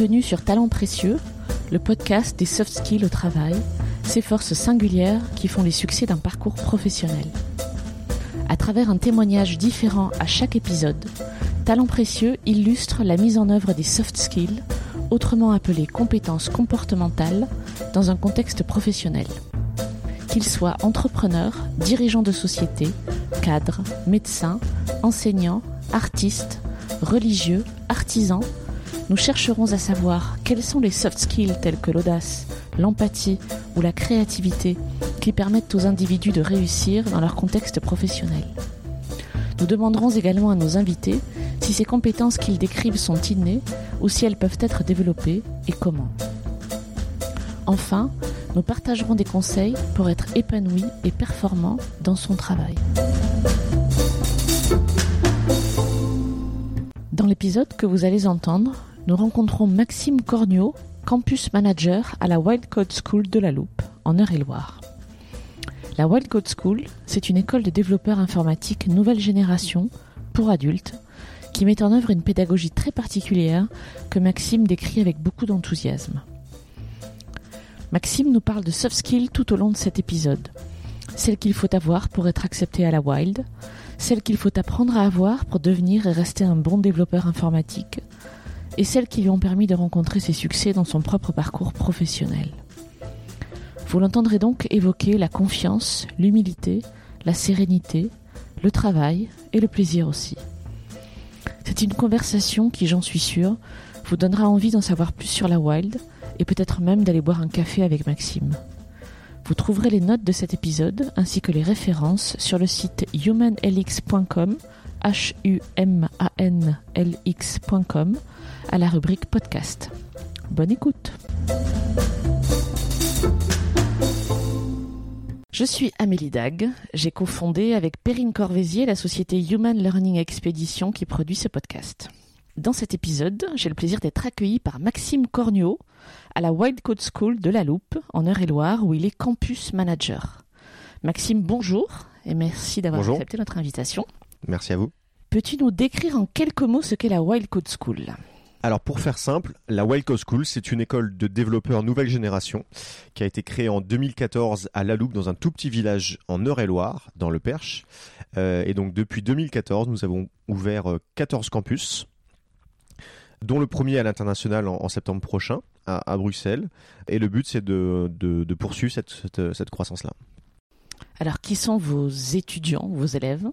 Bienvenue sur Talents Précieux, le podcast des soft skills au travail, ces forces singulières qui font les succès d'un parcours professionnel. À travers un témoignage différent à chaque épisode, Talents Précieux illustre la mise en œuvre des soft skills, autrement appelées compétences comportementales, dans un contexte professionnel. Qu'ils soient entrepreneurs, dirigeants de société, cadres, médecins, enseignants, artistes, religieux, artisans, nous chercherons à savoir quels sont les soft skills tels que l'audace, l'empathie ou la créativité qui permettent aux individus de réussir dans leur contexte professionnel. Nous demanderons également à nos invités si ces compétences qu'ils décrivent sont innées ou si elles peuvent être développées et comment. Enfin, nous partagerons des conseils pour être épanoui et performant dans son travail. Dans l'épisode que vous allez entendre, nous rencontrons Maxime Cornio, campus manager à la Wild Code School de la Loupe, en Eure-et-Loire. La Wild Code School, c'est une école de développeurs informatiques nouvelle génération pour adultes qui met en œuvre une pédagogie très particulière que Maxime décrit avec beaucoup d'enthousiasme. Maxime nous parle de soft skills tout au long de cet épisode. Celles qu'il faut avoir pour être accepté à la Wild, celles qu'il faut apprendre à avoir pour devenir et rester un bon développeur informatique, et celles qui lui ont permis de rencontrer ses succès dans son propre parcours professionnel. Vous l'entendrez donc évoquer la confiance, l'humilité, la sérénité, le travail et le plaisir aussi. C'est une conversation qui, j'en suis sûre, vous donnera envie d'en savoir plus sur la Wild et peut-être même d'aller boire un café avec Maxime. Vous trouverez les notes de cet épisode ainsi que les références sur le site humanlx.com, h u m a n l x.com à la rubrique podcast. Bonne écoute. Je suis Amélie Dag. J'ai cofondé avec Perrine Corvézier la société Human Learning Expedition qui produit ce podcast. Dans cet épisode, j'ai le plaisir d'être accueilli par Maxime Cornio à la Wild Code School de La Loupe, en Eure-et-Loire, où il est campus manager. Maxime, bonjour et merci d'avoir accepté notre invitation. Merci à vous. Peux-tu nous décrire en quelques mots ce qu'est la Wild Code School? Alors pour faire simple, la Wild Code School, c'est une école de développeurs nouvelle génération qui a été créée en 2014 à La Loupe, dans un tout petit village en Eure-et-Loire, dans le Perche. Euh, et donc depuis 2014, nous avons ouvert 14 euh, campus, dont le premier à l'international en, septembre prochain, à, Bruxelles. Et le but, c'est de, poursuivre cette croissance-là. Alors qui sont vos étudiants, vos élèves?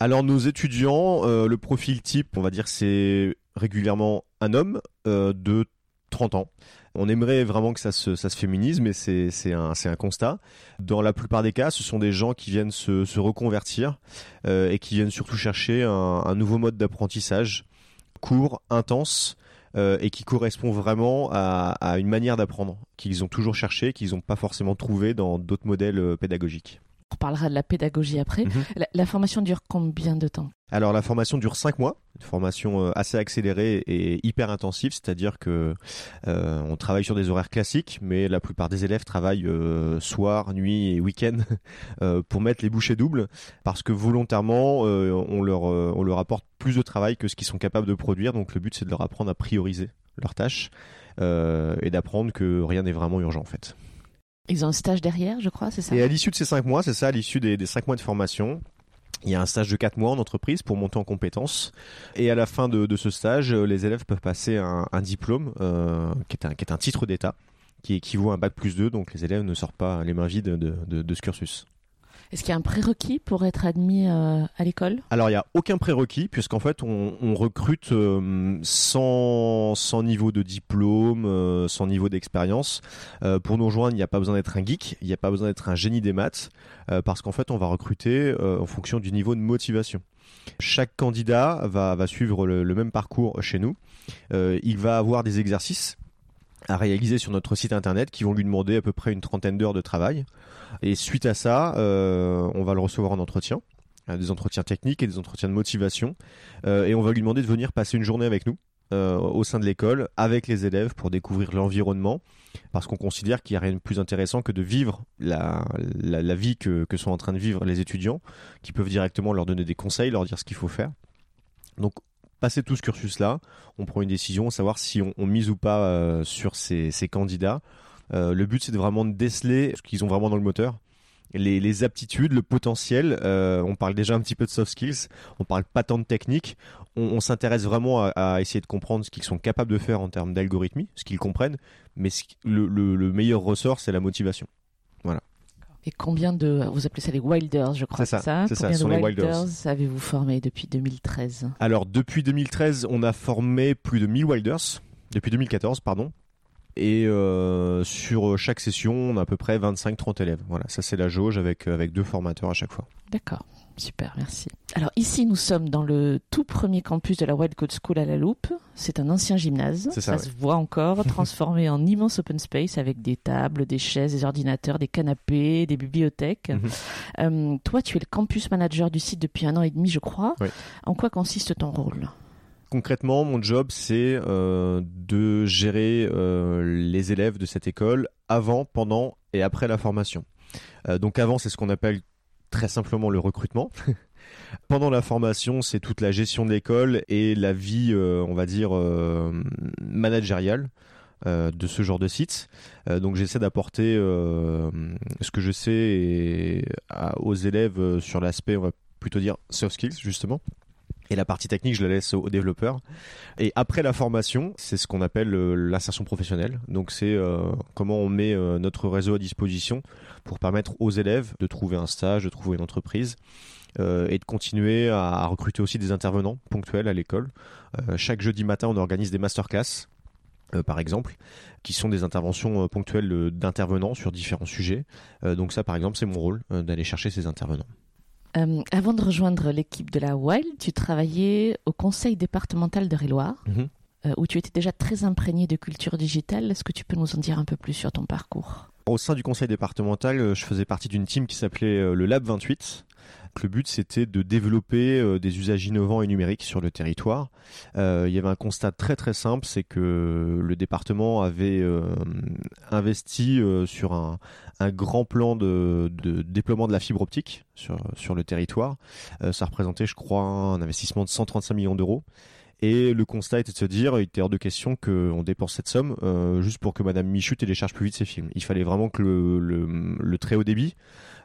Alors nos étudiants, euh, le profil type, on va dire, c'est régulièrement un homme euh, de 30 ans. On aimerait vraiment que ça se, féminise, mais c'est un, constat. Dans la plupart des cas, ce sont des gens qui viennent se, reconvertir euh, et qui viennent surtout chercher un, nouveau mode d'apprentissage court, intense, et qui correspond vraiment à une manière d'apprendre qu'ils ont toujours cherché, qu'ils n'ont pas forcément trouvé dans d'autres modèles pédagogiques. On reparlera de la pédagogie après. Mhm. La, formation dure combien de temps? Alors la formation dure 5 mois, une formation euh, assez accélérée et hyper intensive, c'est-à-dire que euh, on travaille sur des horaires classiques, mais la plupart des élèves travaillent euh, soir, nuit et week-end pour mettre les bouchées doubles, parce que volontairement on leur on leur apporte plus de travail que ce qu'ils sont capables de produire. Donc le but c'est de leur apprendre à prioriser leurs tâches et d'apprendre que rien n'est vraiment urgent en fait. Ils ont un stage derrière, je crois, c'est ça Et à l'issue de ces cinq mois, c'est ça, à l'issue des, cinq mois de formation, il y a un stage de quatre mois en entreprise pour monter en compétences. Et à la fin de, ce stage, euh, les élèves peuvent passer un, diplôme euh, qui, est un, titre d'État qui équivaut à un bac plus 2. Donc les élèves ne sortent pas les mains vides de, de, de ce cursus. Est-ce qu'il y a un prérequis pour être admis euh, à l'école? Alors il n'y a aucun prérequis puisqu'en fait on, recrute euh, sans, niveau de diplôme, euh, sans niveau d'expérience. pour nous rejoindre, il n'y a pas besoin d'être un geek, il n'y a pas besoin d'être un génie des maths parce qu'en fait on va recruter en fonction du niveau de motivation. Chaque candidat va, suivre le, même parcours chez nous. il va avoir des exercices à réaliser sur notre site internet qui vont lui demander à peu près une trentaine d'heures de travail. Et suite à ça, euh, on va le recevoir en entretien, euh, des entretiens techniques et des entretiens de motivation. Euh, et on va lui demander de venir passer une journée avec nous. au sein de l'école avec les élèves pour découvrir l'environnement parce qu'on considère qu'il n'y a rien de plus intéressant que de vivre la, la, vie que, que, sont en train de vivre les étudiants qui peuvent directement leur donner des conseils, leur dire ce qu'il faut faire. Donc passé tout ce cursus-là, on prend une décision, savoir si on, mise ou pas sur ces candidats. Le but, c'est de vraiment déceler ce qu'ils ont vraiment dans le moteur les, aptitudes, le potentiel. Euh, on parle déjà un petit peu de soft skills, on parle pas tant de technique. On, s'intéresse vraiment à, essayer de comprendre ce qu'ils sont capables de faire en termes d'algorithmie, ce qu'ils comprennent. Mais le, meilleur ressort, c'est la motivation. Voilà. Et combien de, vous appelez ça les Wilders, je crois. C'est ça. ça. Combien de Wilders, avez-vous formé depuis 2013 Alors depuis 2013, on a formé plus de 1000 Wilders. Depuis 2014, pardon. Et euh, sur chaque session, on a à peu près 25-30 élèves. Voilà, ça c'est la jauge avec, avec deux formateurs à chaque fois. D'accord, super, merci. Alors ici, nous sommes dans le tout premier campus de la Wild Code School à la Loupe. C'est un ancien gymnase, ça, se voit encore, transformé en immense open space avec des tables, des chaises, des ordinateurs, des canapés, des bibliothèques. Mhm. Euh, toi, tu es le campus manager du site depuis un an et demi, je crois. En quoi consiste ton rôle? Concrètement, mon job, c'est euh, de gérer euh, les élèves de cette école avant, pendant et après la formation. Euh, donc avant, c'est ce qu'on appelle très simplement le recrutement. Pendant la formation, c'est toute la gestion de l'école et la vie, on va dire, managériale. de ce genre de site. donc j'essaie d'apporter ce que je sais aux élèves sur l'aspect, on va plutôt dire soft skills justement. Et la partie technique, je la laisse aux développeurs. Et après la formation, c'est ce qu'on appelle euh, l'insertion professionnelle. Donc c'est euh, comment on met euh, notre réseau à disposition pour permettre aux élèves de trouver un stage, de trouver une entreprise. et de continuer à, recruter aussi des intervenants ponctuels à l'école. chaque jeudi matin, on organise des masterclass par exemple, qui sont des interventions ponctuelles d'intervenants sur différents sujets. donc ça, par exemple, c'est mon rôle d'aller chercher ces intervenants. Euh, avant de rejoindre l'équipe de la Wild, tu travaillais au conseil départemental de Réloir, mhm. euh, où tu étais déjà très imprégné de culture digitale. Est-ce que tu peux nous en dire un peu plus sur ton parcours? Au sein du conseil départemental, euh, je faisais partie d'une team qui s'appelait le Lab 28, le but c'était de développer euh, des usages innovants et numériques sur le territoire. Euh, il y avait un constat très très simple, c'est que le département avait euh, investi sur un, grand plan de, déploiement de la fibre optique sur, sur le territoire. ça représentait, je crois, un investissement de 135 millions d'euros. Et le constat était de se dire, il était hors de question qu'on dépense cette somme juste pour que Madame Michu télécharge plus vite ses films. Il fallait vraiment que le très haut débit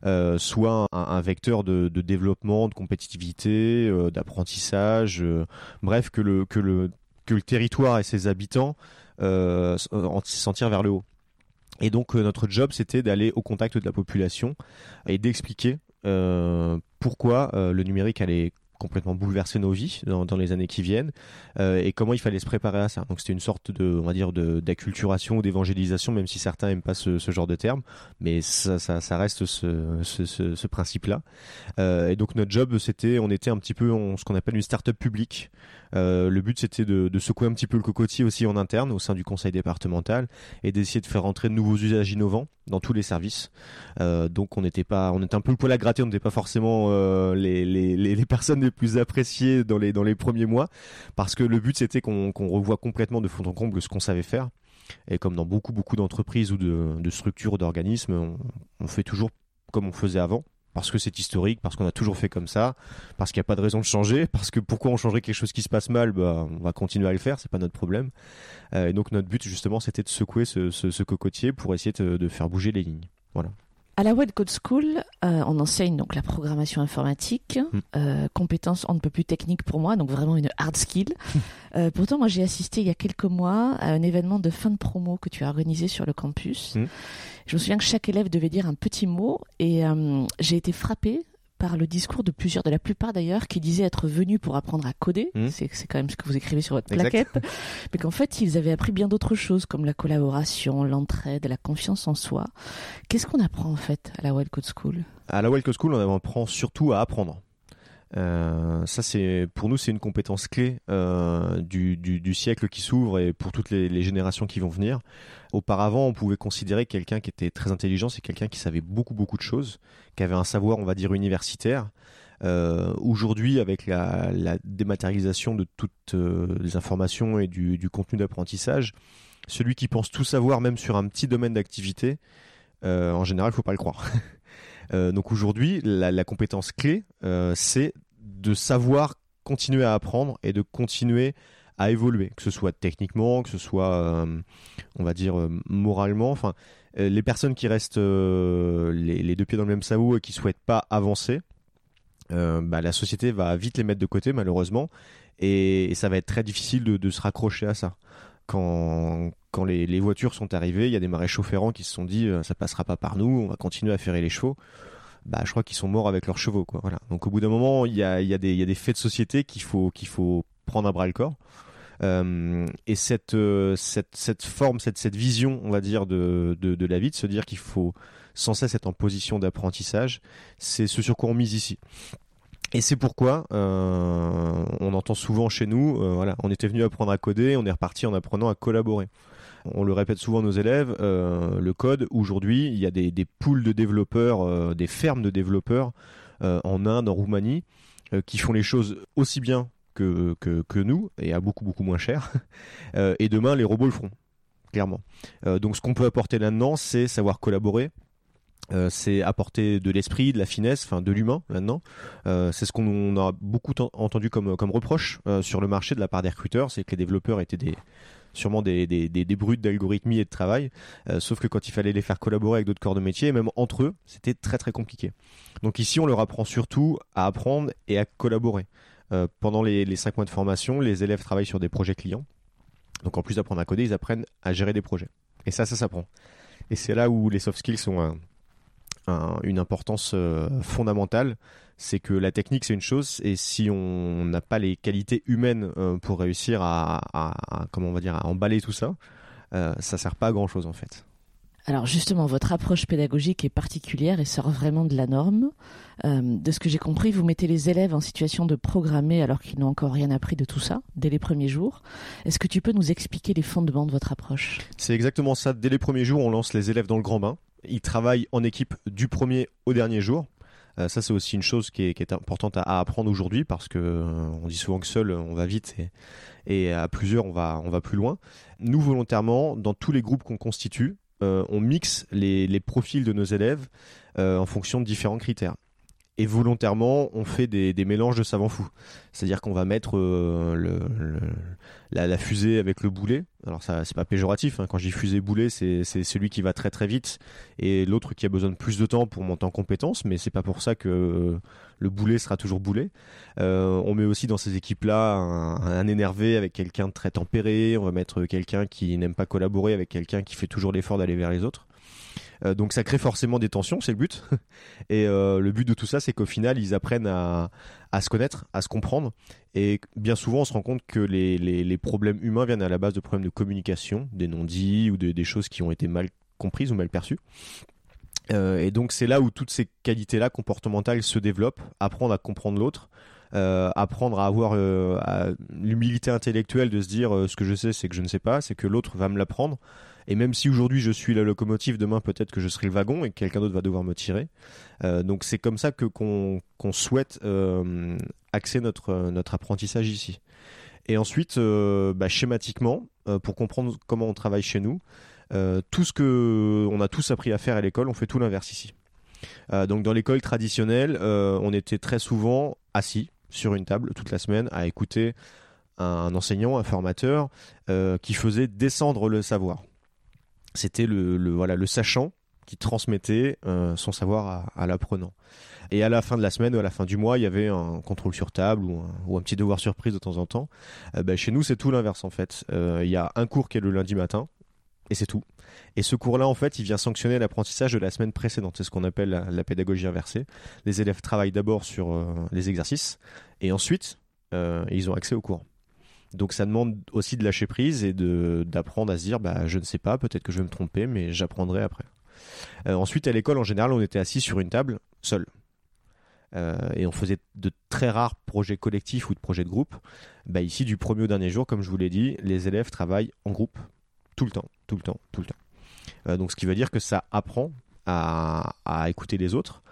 euh, soit un, vecteur de, développement, de compétitivité, euh, d'apprentissage, euh, bref, que le, que, le, que le territoire et ses habitants s'en tirent vers le haut. Et donc notre job, c'était d'aller au contact de la population et d'expliquer pourquoi le numérique allait complètement bouleverser nos vies dans, les années qui viennent euh, et comment il fallait se préparer à ça. Donc c'était une sorte de, on va dire, d'acculturation ou d'évangélisation, même si certains aiment pas ce, genre de terme, mais ça, reste ce, ce, principe-là. Euh, et donc notre job, c'était, on était un petit peu ce qu'on appelle une start-up publique. Euh, le but c'était de, secouer un petit peu le cocotier aussi en interne au sein du conseil départemental et d'essayer de faire entrer de nouveaux usages innovants dans tous les services. Euh, donc on n'était pas, on était un peu le poil à gratter, on n'était pas forcément euh, les, personnes les plus appréciées dans les premiers mois, parce que le but c'était qu'on revoie complètement de fond en comble ce qu'on savait faire. Et comme dans beaucoup beaucoup d'entreprises ou de, structures ou d'organismes, on fait toujours comme on faisait avant parce que c'est historique, parce qu'on a toujours fait comme ça, parce qu'il n'y a pas de raison de changer, parce que pourquoi on changerait quelque chose qui se passe mal, bah, on va continuer à le faire, c'est pas notre problème. Euh, et donc notre but justement, c'était de secouer ce, cocotier pour essayer de faire bouger les lignes. Voilà. À la Web Code School, euh, on enseigne donc la programmation informatique, hmm. euh, compétence on ne peut plus technique pour moi, donc vraiment une hard skill. Euh, pourtant, moi, j'ai assisté il y a quelques mois à un événement de fin de promo que tu as organisé sur le campus. Hmm. Je me souviens que chaque élève devait dire un petit mot et j'ai été frappée par le discours de plusieurs, de la plupart d'ailleurs, qui disaient être venus pour apprendre à coder. Hmm. C'est, quand même ce que vous écrivez sur votre plaquette. Mais qu'en fait, ils avaient appris bien d'autres choses, comme la collaboration, l'entraide, la confiance en soi. Qu'est-ce qu'on apprend en fait à la Wild Code School? À la Wild Code School, on apprend surtout à apprendre. Euh, ça, c'est pour nous, c'est une compétence clé euh, du, du, siècle qui s'ouvre et pour toutes les, générations qui vont venir. Auparavant, on pouvait considérer quelqu'un qui était très intelligent, c'est quelqu'un qui savait beaucoup beaucoup de choses, qui avait un savoir, on va dire, universitaire. Euh, Aujourd'hui, avec la, dématérialisation de toutes les informations et du, du contenu d'apprentissage, celui qui pense tout savoir, même sur un petit domaine d'activité, en général, faut pas le croire. Euh, donc aujourd'hui, la, compétence clé, euh, c'est de savoir continuer à apprendre et de continuer à évoluer, que ce soit techniquement, que ce soit, on va dire, moralement. Enfin, les personnes qui restent les, deux pieds dans le même sabot et qui souhaitent pas avancer, bah, la société va vite les mettre de côté malheureusement et, ça va être très difficile de, se raccrocher à ça. Quand, quand les, voitures sont arrivées, il y a des maréchaux ferrants qui se sont dit ça passera pas par nous, on va continuer à ferrer les chevaux bah, je crois qu'ils sont morts avec leurs chevaux. Quoi. Donc au bout d'un moment, il y a, des, faits de société qu'il faut, prendre à bras le corps. Euh, et cette, euh, forme, cette, vision, on va dire, de, la vie, de se dire qu'il faut sans cesse être en position d'apprentissage, c'est ce sur quoi on mise ici. Et c'est pourquoi euh, on entend souvent chez nous, euh, voilà, on était venu apprendre à coder, on est reparti en apprenant à collaborer. On le répète souvent à nos élèves, euh, le code, aujourd'hui, il y a des, poules de développeurs, euh, des fermes de développeurs euh, en Inde, en Roumanie, qui font les choses aussi bien que, nous, et à beaucoup, beaucoup moins cher. et demain, les robots le feront, clairement. donc ce qu'on peut apporter là-dedans, c'est savoir collaborer, c'est apporter de l'esprit, de la finesse, enfin de l'humain maintenant. C'est ce qu'on a beaucoup entendu comme, reproche sur le marché de la part des recruteurs, c'est que les développeurs étaient des, sûrement des, des, des, brutes d'algorithmie et de travail, euh, sauf que quand il fallait les faire collaborer avec d'autres corps de métier, même entre eux, c'était très très compliqué. Donc ici, on leur apprend surtout à apprendre et à collaborer. Euh, pendant les, cinq mois de formation, les élèves travaillent sur des projets clients. Donc en plus d'apprendre à coder, ils apprennent à gérer des projets. Et ça, ça s'apprend. Et c'est là où les soft skills sont un, une importance euh, fondamentale c'est que la technique c'est une chose et si on n'a pas les qualités humaines euh, pour réussir à, comment on va dire à emballer tout ça, euh, ça sert pas à grand chose en fait. Alors justement, votre approche pédagogique est particulière et sort vraiment de la norme. Euh, de ce que j'ai compris, vous mettez les élèves en situation de programmer alors qu'ils n'ont encore rien appris de tout ça dès les premiers jours. Est-ce que tu peux nous expliquer les fondements de votre approche? C'est exactement ça. Dès les premiers jours, on lance les élèves dans le grand bain. Ils travaillent en équipe du premier au dernier jour. Euh, ça, c'est aussi une chose qui est, importante à, apprendre aujourd'hui parce que euh, on dit souvent que seul on va vite et, à plusieurs on va, plus loin. Nous, volontairement, dans tous les groupes qu'on constitue, euh, on mixe les, les, profils de nos élèves en fonction de différents critères et volontairement on fait des, mélanges de savants fous. C'est-à-dire qu'on va mettre euh, la, fusée avec le boulet. Alors ça c'est pas péjoratif. Hein. Quand dis fusée boulet, c'est celui qui va très très vite et l'autre qui a besoin de plus de temps pour monter en compétence. Mais c'est pas pour ça que le boulet sera toujours boulet. Euh, on met aussi dans ces équipes-là un, un, énervé avec quelqu'un de très tempéré. On va mettre quelqu'un qui n'aime pas collaborer avec quelqu'un qui fait toujours l'effort d'aller vers les autres. Euh, donc ça crée forcément des tensions, c'est le but. Et euh, le but de tout ça, c'est qu'au final, ils apprennent à, se connaître, à se comprendre. Et bien souvent, on se rend compte que les, problèmes humains viennent à la base de problèmes de communication, des non-dits ou de, des choses qui ont été mal comprises ou mal perçues. Euh, et donc c'est là où toutes ces qualités-là comportementales se développent, apprendre à comprendre l'autre, apprendre à avoir l'humilité intellectuelle de se dire ce que je sais c'est que je ne sais pas, c'est que l'autre va me l'apprendre. Et même si aujourd'hui je suis la locomotive, demain peut-être que je serai le wagon et que quelqu'un d'autre va devoir me tirer. donc c'est comme ça que qu'on souhaite axer notre notre apprentissage ici. Et ensuite, bah, schématiquement, pour comprendre comment on travaille chez nous, tout ce que on a tous appris à faire à l'école, on fait tout l'inverse ici. donc dans l'école traditionnelle, on était très souvent assis sur une table toute la semaine à écouter un enseignant, un formateur euh, qui faisait descendre le savoir. C'était le, sachant qui transmettait euh, son savoir à, l'apprenant. Et à la fin de la semaine ou à la fin du mois, il y avait un contrôle sur table ou un, petit devoir surprise de temps en temps. Euh, ben, chez nous, c'est tout l'inverse en fait. Il y a un cours qui est le lundi matin et c'est tout. Et ce cours-là, en fait, il vient sanctionner l'apprentissage de la semaine précédente. C'est ce qu'on appelle la, pédagogie inversée. Les élèves travaillent d'abord sur euh, les exercices et ensuite, euh, ils ont accès au cours. Donc ça demande aussi de lâcher prise et d'apprendre à se dire, bah, je ne sais pas, peut-être que je vais me tromper, mais j'apprendrai après. Euh, ensuite, à l'école, en général, on était assis sur une table, seul. et on faisait de très rares projets collectifs ou de projets de groupe. Bah, ici, du premier au dernier jour, comme je vous l'ai dit, les élèves travaillent en groupe tout le temps, tout le temps, tout le temps. Euh, donc ce qui veut dire que ça apprend à, écouter les autres,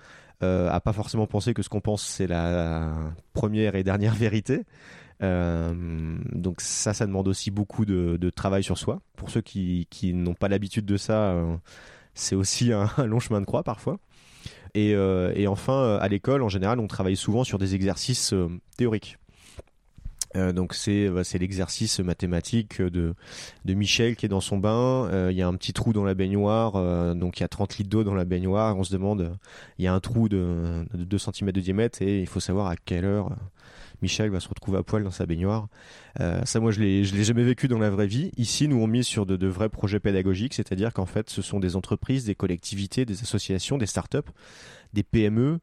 euh, à pas forcément penser que ce qu'on pense c'est la première et dernière vérité. Euh, donc ça, ça demande aussi beaucoup de, travail sur soi. Pour ceux qui, n'ont pas l'habitude de ça, c'est aussi un, long chemin de croix parfois. Et, et enfin, à l'école, en général, on travaille souvent sur des exercices théoriques. Euh, donc c'est bah, c'est l'exercice mathématique de Michel qui est dans son bain. Euh, il y a un petit trou dans la baignoire, euh, donc il y a 30 litres d'eau dans la baignoire. On se demande, il y a un trou de, de 2 cm de diamètre et il faut savoir à quelle heure Michel va se retrouver à poil dans sa baignoire. ça, moi, je l'ai l'ai jamais vécu dans la vraie vie. Ici, nous on mise sur de, de vrais projets pédagogiques, c'est-à-dire qu'en fait, ce sont des entreprises, des collectivités, des associations, des startups, des PME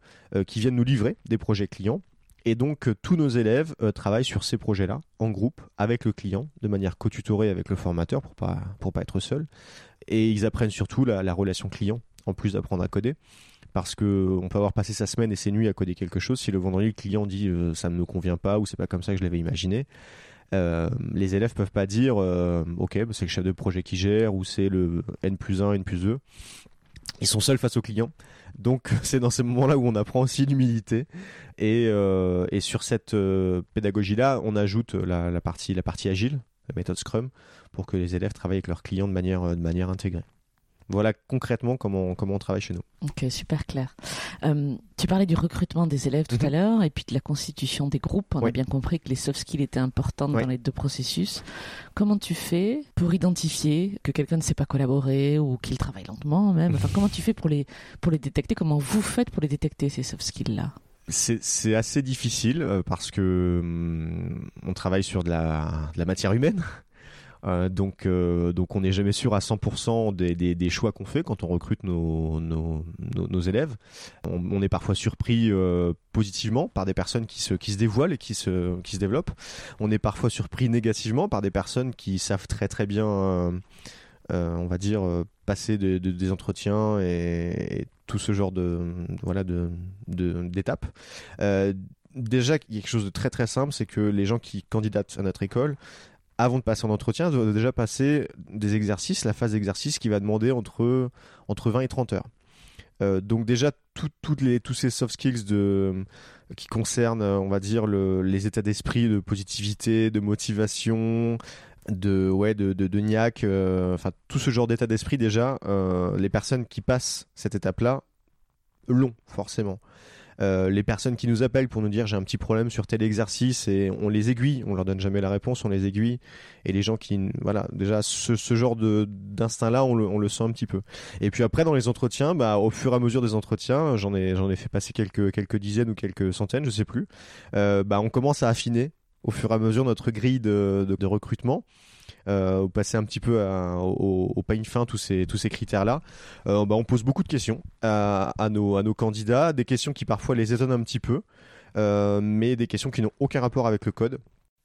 qui viennent nous livrer des projets clients et donc, euh, tous nos élèves euh, travaillent sur ces projets-là, en groupe, avec le client, de manière co-tutorée avec le formateur pour pas, pas être seul. Et ils apprennent surtout la, relation client, en plus d'apprendre à coder. Parce que on peut avoir passé sa semaine et ses nuits à coder quelque chose. Si le vendredi, le client dit euh, ça ne me convient pas ou c'est pas comme ça que je l'avais imaginé, les élèves peuvent pas dire ok bah, c'est le chef de projet qui gère ou c'est le N plus 1, N plus 2. Ils sont seuls face au client. Donc c'est dans ces moments-là où on apprend aussi l'humilité. Et, euh, sur cette euh, pédagogie-là, on ajoute la, partie, agile, la méthode Scrum, pour que les élèves travaillent avec leurs clients de manière, de manière intégrée. Voilà concrètement comment, comment on travaille chez nous. Ok, super clair. Euh, tu parlais du recrutement des élèves tout à mhm. l'heure et puis de la constitution des groupes. On a bien compris que les soft skills étaient importantes dans les deux processus. Comment tu fais pour identifier que quelqu'un ne sait pas collaborer ou qu'il travaille lentement même? Enfin, comment tu fais pour les, pour les détecter? Comment vous faites pour les détecter, ces soft skills-là? C'est assez difficile euh, parce que hum, on travaille sur de la, de la matière humaine. Euh, donc, euh, donc on n'est jamais sûr à 100% des, des, choix qu'on fait quand on recrute nos, nos, élèves. On, est parfois surpris euh, positivement par des personnes qui se, qui se dévoilent et qui se, qui se développent. On est parfois surpris négativement par des personnes qui savent très très bien, on va dire, passer de, des entretiens et, tout ce genre de voilà de d'étapes. déjà, il y a quelque chose de très très simple, c'est que les gens qui candidatent à notre école avant de passer en entretien, doit déjà passer des exercices, la phase d'exercice qui va demander entre, entre 20 et 30 heures. Euh, donc déjà les, tous ces soft skills de, qui concernent, on va dire, le, les états d'esprit, de positivité, de motivation, de ouais de de, de niaque, euh, enfin tout ce genre d'état d'esprit déjà, euh, les personnes qui passent cette étape-là l'ont forcément. Euh, les personnes qui nous appellent pour nous dire j'ai un petit problème sur tel exercice et on les aiguille, on leur donne jamais la réponse, on les aiguille. Et les gens qui, voilà, déjà ce, ce genre de d'instinct là, on le, on le sent un petit peu. Et puis après dans les entretiens, bah au fur et à mesure des entretiens, j'en ai j'en ai fait passer quelques quelques dizaines ou quelques centaines, je sais plus. Euh, bah on commence à affiner au fur et à mesure notre grille de, de, de recrutement euh, passer un petit peu au, au pain fin tous ces tous ces critères là euh, bah, on pose beaucoup de questions à, à, nos à nos candidats des questions qui parfois les étonnent un petit peu euh, mais des questions qui n'ont aucun rapport avec le code.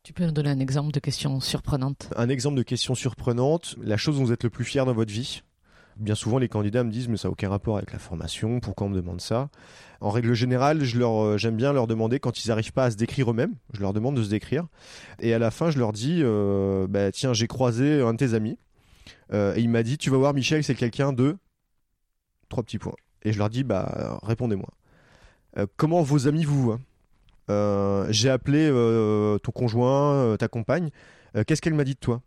Tu peux nous donner un exemple de question surprenante Un exemple de question surprenante, la chose dont vous êtes le plus fier dans votre vie? Bien souvent, les candidats me disent mais ça n'a aucun rapport avec la formation, pourquoi on me demande ça? En règle générale, euh, j'aime bien leur demander quand ils n'arrivent pas à se décrire eux-mêmes, je leur demande de se décrire. Et à la fin, je leur dis euh, bah, tiens, j'ai croisé un de tes amis euh, et il m'a dit tu vas voir Michel, c'est quelqu'un de trois petits points. Et je leur dis bah répondez-moi. comment vos amis vous J'ai appelé ton conjoint, ta compagne. Qu'est-ce qu'elle m'a dit de toi?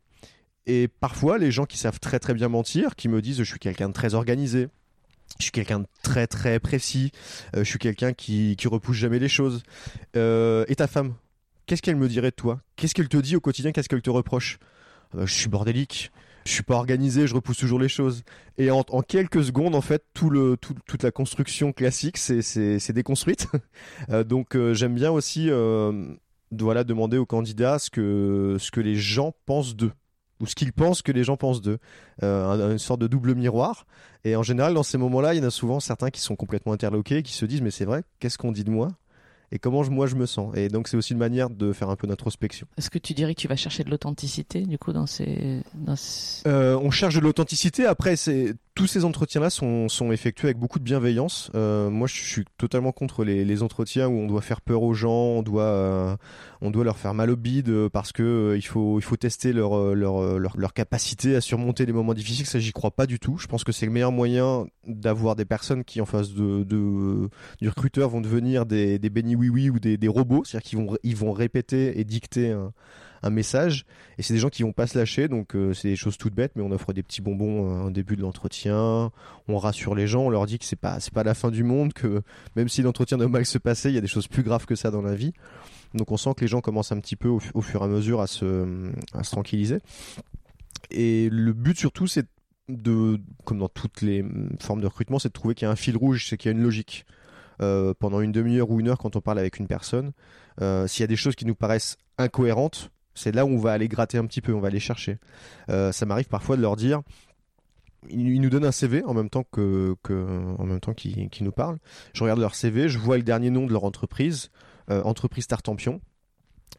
Et parfois, les gens qui savent très très bien mentir, qui me disent je suis quelqu'un de très organisé, je suis quelqu'un de très très précis, euh, je suis quelqu'un qui, qui repousse jamais les choses. Euh, et ta femme, qu'est-ce qu'elle me dirait de toi? Qu'est-ce qu'elle te dit au quotidien? Qu'est-ce qu'elle te reproche? Euh, Je suis bordélique. Je suis pas organisé, je repousse toujours les choses. Et en, quelques secondes, en fait, tout le, tout, toute la construction classique, c'est déconstruite. donc, j'aime bien aussi, voilà, demander aux candidats ce que, ce que les gens pensent d'eux ou ce qu'ils pensent que les gens pensent d'eux. Euh, une sorte de double miroir. Et en général, dans ces moments-là, il y en a souvent certains qui sont complètement interloqués, qui se disent mais c'est vrai, qu'est-ce qu'on dit de moi? Et comment moi je me sens? Et donc c'est aussi une manière de faire un peu d'introspection. Est-ce que tu dirais que tu vas chercher de l'authenticité du coup dans ces... Euh, on cherche de l'authenticité. Après, c'est tous ces entretiens-là sont, sont effectués avec beaucoup de bienveillance. Euh, moi, je suis totalement contre les, les, entretiens où on doit faire peur aux gens, on doit, euh, on doit leur faire mal au bide parce que euh, il faut, il faut tester leur, euh, leur, leur, leur, capacité à surmonter les moments difficiles. Ça, j'y crois pas du tout. Je pense que c'est le meilleur moyen d'avoir des personnes qui, en face de, de du recruteur, vont devenir des, des bénis oui oui ou des, des robots, c'est-à-dire qu'ils vont, ils vont répéter et dicter un message. Et c'est des gens qui vont pas se lâcher, donc euh, c'est des choses toutes bêtes, mais on offre des petits bonbons au début de l'entretien. On rassure les gens, on leur dit que c'est pas c'est pas la fin du monde, que même si l'entretien doit mal se passer, il y a des choses plus graves que ça dans la vie. Donc on sent que les gens commencent un petit peu au, fur et à mesure à se, à se tranquilliser. Et le but surtout, c'est de, comme dans toutes les formes de recrutement, c'est de trouver qu'il y a un fil rouge, c'est qu'il y a une logique. Euh, pendant une demi-heure ou une heure quand on parle avec une personne, euh, s'il y a des choses qui nous paraissent incohérentes, c'est là où on va aller gratter un petit peu, on va aller chercher. Euh, ça m'arrive parfois de leur dire, ils, nous donnent un CV en même temps que, qu'ils nous parlent. Je regarde leur CV, je vois le dernier nom de leur entreprise, entreprise Tartampion.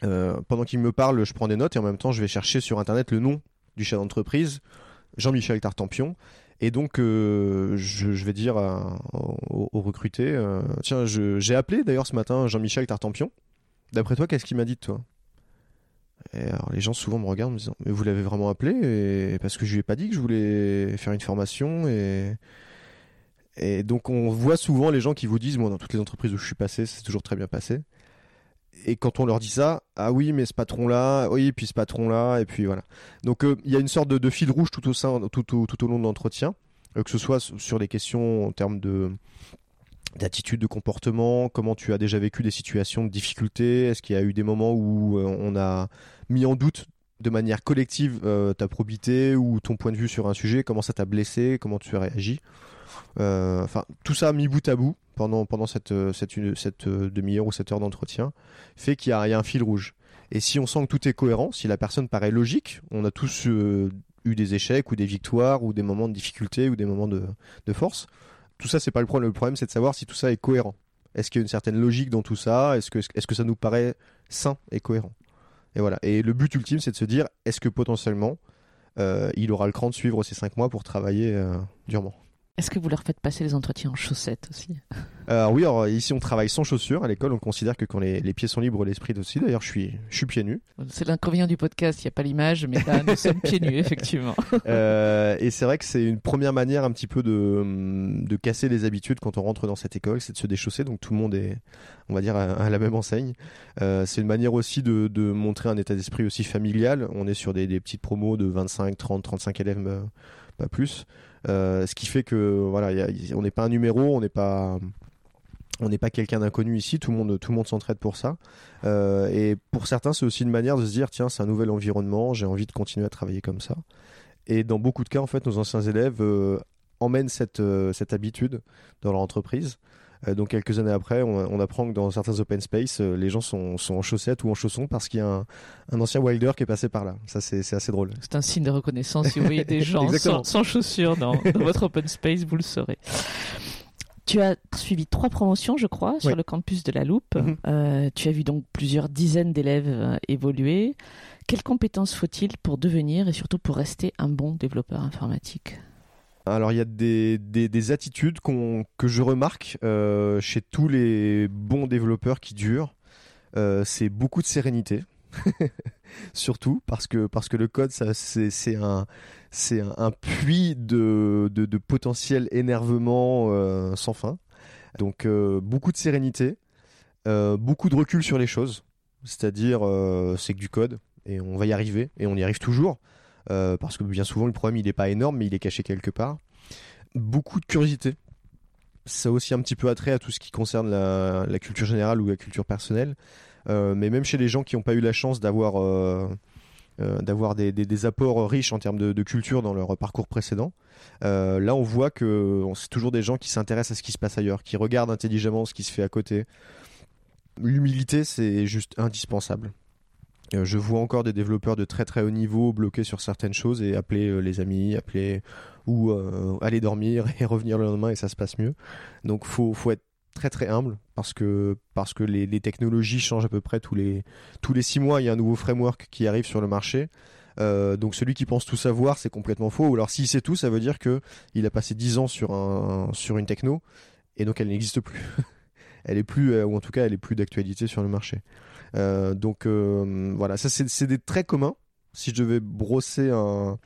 pendant qu'ils me parlent, je prends des notes et en même temps je vais chercher sur internet le nom du chef d'entreprise, Jean-Michel Tartampion. Et donc, euh, je, vais dire aux, recrutés, euh, tiens, j'ai appelé d'ailleurs ce matin Jean-Michel Tartampion. D'après toi, qu'est-ce qu'il m'a dit de toi? Les gens souvent me regardent en me disant, mais vous l'avez vraiment appelé parce que je lui ai pas dit que je voulais faire une formation et et donc on voit souvent les gens qui vous disent, moi dans toutes les entreprises où je suis passé, c'est toujours très bien passé et quand on leur dit ça, ah oui, mais ce patron-là, oui, puis ce patron-là, et puis voilà. Donc euh, il y a une sorte de, fil rouge tout au, sein, tout, au long de l'entretien, euh, que ce soit sur des questions en termes de d'attitude, de comportement, comment tu as déjà vécu des situations de difficulté, est-ce qu'il y a eu des moments où euh, on a mis en doute de manière collective ta probité ou ton point de vue sur un sujet, comment ça t'a blessé, comment tu as réagi? Enfin, tout ça mis bout à bout, pendant, pendant cette, euh, cette, euh, demi-heure ou cette heure d'entretien fait qu'il y, a un fil rouge. Et si on sent que tout est cohérent, si la personne paraît logique, on a tous euh, eu des échecs ou des victoires ou des moments de difficulté ou des moments de, de force. Tout ça, c'est pas le problème. Le problème, c'est de savoir si tout ça est cohérent. Est-ce qu'il y a une certaine logique dans tout ça? Est-ce que, est-ce que ça nous paraît sain et cohérent? Et voilà. Et le but ultime, c'est de se dire est-ce que potentiellement, il aura le cran de suivre ces cinq mois pour travailler durement? Est-ce que vous leur faites passer les entretiens en chaussettes aussi? Euh, Oui, alors ici on travaille sans chaussures à l'école. On considère que quand les, pieds sont libres, l'esprit aussi. D'ailleurs, je suis, je suis pieds nus. C'est l'inconvénient du podcast, il n'y a pas l'image, mais là nous sommes pieds nus, effectivement. Euh, et c'est vrai que c'est une première manière un petit peu de, de casser les habitudes quand on rentre dans cette école, c'est de se déchausser. Donc tout le monde est, on va dire, à, la même enseigne. Euh, c'est une manière aussi de, de montrer un état d'esprit aussi familial. On est sur des, des petites promos de 25, 30, 35 élèves, pas plus. Euh, ce qui fait que on n'est pas un numéro, on n'est pas quelqu'un d'inconnu ici, tout le monde, s'entraide pour ça. Euh, et pour certains, c'est aussi une manière de se dire, tiens, c'est un nouvel environnement, j'ai envie de continuer à travailler comme ça. Et dans beaucoup de cas, en fait, nos anciens élèves euh, emmènent cette habitude dans leur entreprise. Euh, donc quelques années après, on, apprend que dans certains open space, euh, les gens sont, en chaussettes ou en chaussons parce qu'il y a un, ancien wilder qui est passé par là. Ça, c'est assez drôle. C'est un signe de reconnaissance. Si vous voyez des gens sans, chaussures dans, votre open space, vous le saurez. Tu as suivi trois promotions, je crois, sur le campus de la Loupe. Mhm. Euh, tu as vu donc plusieurs dizaines d'élèves évoluer. Quelles compétences faut-il pour devenir et surtout pour rester un bon développeur informatique? Alors il y a des, des, attitudes que je remarque euh, chez tous les bons développeurs qui durent. Euh, c'est beaucoup de sérénité, surtout parce que le code c'est un c'est un, puits de, de, potentiel énervement euh, sans fin. Donc beaucoup de sérénité, beaucoup de recul sur les choses. C'est-à-dire c'est que du code et on va y arriver et on y arrive toujours. Euh, parce que bien souvent le problème il n'est pas énorme mais il est caché quelque part. Beaucoup de curiosité. Ça a aussi un petit peu attrait à tout ce qui concerne la, culture générale ou la culture personnelle. Euh, mais même chez les gens qui n'ont pas eu la chance d'avoir euh, d'avoir des, apports riches en termes de, culture dans leur parcours précédent. là, on voit que c'est toujours des gens qui s'intéressent à ce qui se passe ailleurs, qui regardent intelligemment ce qui se fait à côté. L'humilité, c'est juste indispensable. Euh, je vois encore des développeurs de très très haut niveau bloqués sur certaines choses et appeler euh, les amis, appeler ou euh, aller dormir et revenir le lendemain et ça se passe mieux. Donc faut faut être très très humble parce que les, technologies changent à peu près tous les tous les six mois. Il y a un nouveau framework qui arrive sur le marché. donc celui qui pense tout savoir, c'est complètement faux. Ou alors s'il sait tout, ça veut dire que il a passé dix ans sur un sur une techno et donc elle n'existe plus. elle est plus ou en tout cas elle est plus d'actualité sur le marché. Euh, donc euh, voilà, ça c'est des traits communs. Si je devais brosser un,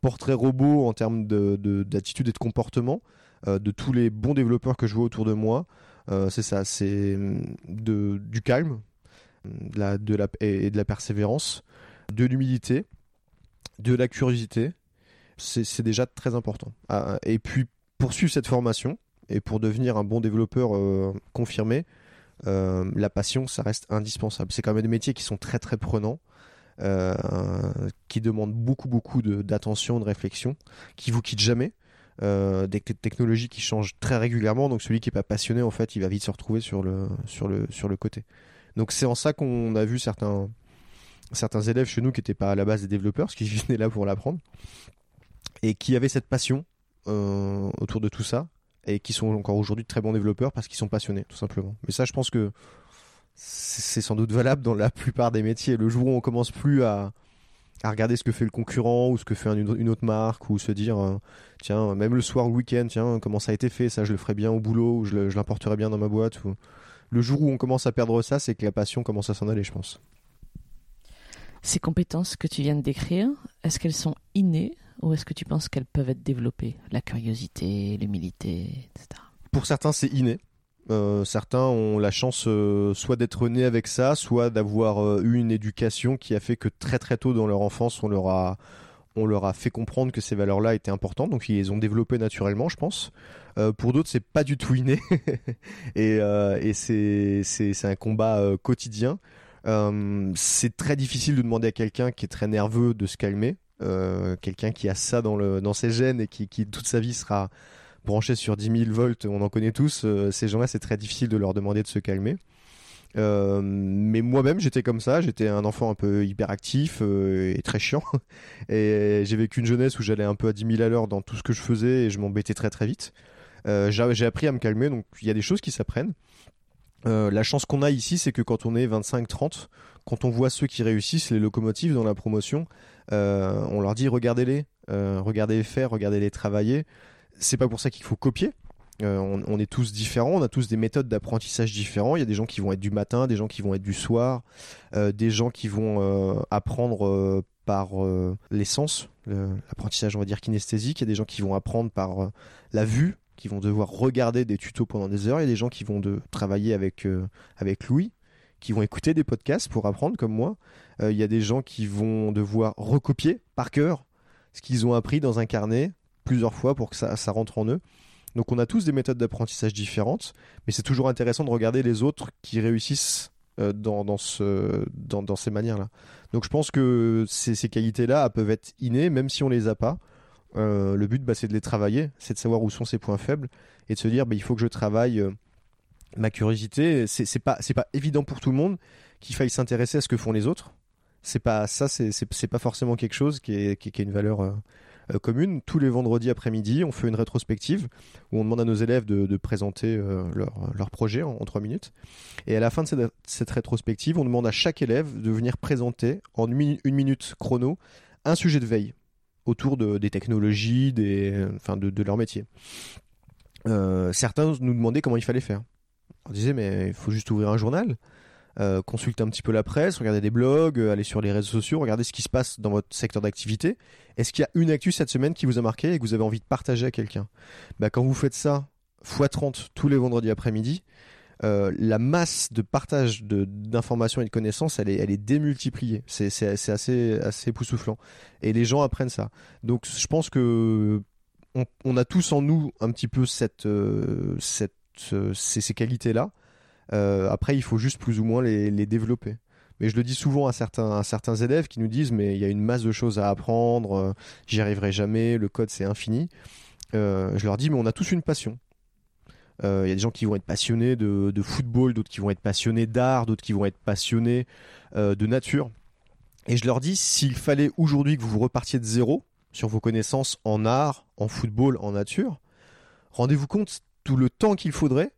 portrait robot en termes d'attitude de, et de comportement euh, de tous les bons développeurs que je vois autour de moi, c'est ça, c'est du calme, de la, et de la persévérance, de l'humilité, de la curiosité. C'est déjà très important. Ah, et puis poursuivre cette formation et pour devenir un bon développeur confirmé, euh, la passion, ça reste indispensable. C'est quand même des métiers qui sont très très prenants. Euh, qui demandent beaucoup beaucoup d'attention, de, réflexion, qui vous quittent jamais. Euh, des technologies qui changent très régulièrement, donc celui qui est pas passionné, en fait, il va vite se retrouver sur le, sur le, sur le côté. Donc c'est en ça qu'on a vu certains, certains élèves chez nous qui n'étaient pas à la base des développeurs, parce qu'ils venaient là pour l'apprendre, et qui avaient cette passion autour de tout ça, et qui sont encore aujourd'hui de très bons développeurs parce qu'ils sont passionnés, tout simplement. Mais ça, je pense que c'est sans doute valable dans la plupart des métiers. Le jour où on commence plus à, à regarder ce que fait le concurrent ou ce que fait une autre marque ou se dire euh, tiens même le soir ou le week-end tiens comment ça a été fait ça je le ferai bien au boulot ou je l'importerai bien dans ma boîte le jour où on commence à perdre ça c'est que la passion commence à s'en aller je pense ces compétences que tu viens de décrire est-ce qu'elles sont innées ou est-ce que tu penses qu'elles peuvent être développées la curiosité l'humilité etc pour certains c'est inné. Euh, certains ont la chance euh, soit d'être nés avec ça, soit d'avoir euh, eu une éducation qui a fait que très très tôt dans leur enfance, on leur a, on leur a fait comprendre que ces valeurs-là étaient importantes, donc ils les ont développées naturellement, je pense. pour d'autres, c'est pas du tout inné, et, et c'est, un combat quotidien. c'est très difficile de demander à quelqu'un qui est très nerveux de se calmer, quelqu'un qui a ça dans, le, dans ses gènes et qui, toute sa vie sera branchés sur 10 000 volts, on en connaît tous, euh, ces gens-là, c'est très difficile de leur demander de se calmer. Euh, mais moi-même, j'étais comme ça. J'étais un enfant un peu hyperactif euh, et très chiant. Et j'ai vécu une jeunesse où j'allais un peu à 10 000 à l'heure dans tout ce que je faisais et je m'embêtais très très vite. j'ai appris à me calmer, donc il y a des choses qui s'apprennent. la chance qu'on a ici, c'est que quand on est 25-30, quand on voit ceux qui réussissent, les locomotives dans la promotion, on leur dit regardez-les, regardez-les faire, regardez-les travailler c'est pas pour ça qu'il faut copier. Euh, on, est tous différents, on a tous des méthodes d'apprentissage différents. Il y a des gens qui vont être du matin, des gens qui vont être du soir, euh, des gens qui vont euh, apprendre par l'essence, l'apprentissage on va dire kinesthésique. Il y a des gens qui vont apprendre par la vue, qui vont devoir regarder des tutos pendant des heures. Il y a des gens qui vont de travailler avec avec Louis, qui vont écouter des podcasts pour apprendre comme moi. il y a des gens qui vont devoir recopier par cœur ce qu'ils ont appris dans un carnet plusieurs fois pour que ça, rentre en eux. Donc on a tous des méthodes d'apprentissage différentes, mais c'est toujours intéressant de regarder les autres qui réussissent euh, dans, dans, ce, dans, dans ces manières-là. Donc je pense que ces, qualités-là peuvent être innées, même si on les a pas. Euh, le but, bah, c'est de les travailler, c'est de savoir où sont ses points faibles et de se dire, bah, il faut que je travaille euh, ma curiosité. C'est pas, c'est pas évident pour tout le monde qu'il faille s'intéresser à ce que font les autres. C'est pas ça, c'est pas forcément quelque chose qui est, qui, une valeur euh, commune. Tous les vendredis après-midi, on fait une rétrospective où on demande à nos élèves de, présenter euh, leur, leur, projet en, trois minutes. Et à la fin de cette, rétrospective, on demande à chaque élève de venir présenter en une, minute chrono un sujet de veille autour de, des technologies, des, enfin de, de leur métier. Euh, certains nous demandaient comment il fallait faire. On disait mais il faut juste ouvrir un journal. Euh, consulter un petit peu la presse, regarder des blogs, euh, aller sur les réseaux sociaux, regarder ce qui se passe dans votre secteur d'activité. Est-ce qu'il y a une actu cette semaine qui vous a marqué et que vous avez envie de partager à quelqu'un? Bah, Quand vous faites ça x 30 tous les vendredis après-midi, euh, la masse de partage d'informations et de connaissances, elle est, elle est démultipliée. C'est assez, assez époustouflant. Et les gens apprennent ça. Donc je pense que on a tous en nous un petit peu cette, cette, ces, qualités-là. Euh, après, il faut juste plus ou moins les, développer. Mais je le dis souvent à certains, à certains élèves qui nous disent mais il y a une masse de choses à apprendre, euh, j'y arriverai jamais, le code c'est infini. Euh, je leur dis mais on a tous une passion. Il y a des gens qui vont être passionnés de, de football, d'autres qui vont être passionnés d'art, d'autres qui vont être passionnés de nature. Et je leur dis s'il fallait aujourd'hui que vous repartiez de zéro sur vos connaissances en art, en football, en nature, rendez-vous compte tout le temps qu'il faudrait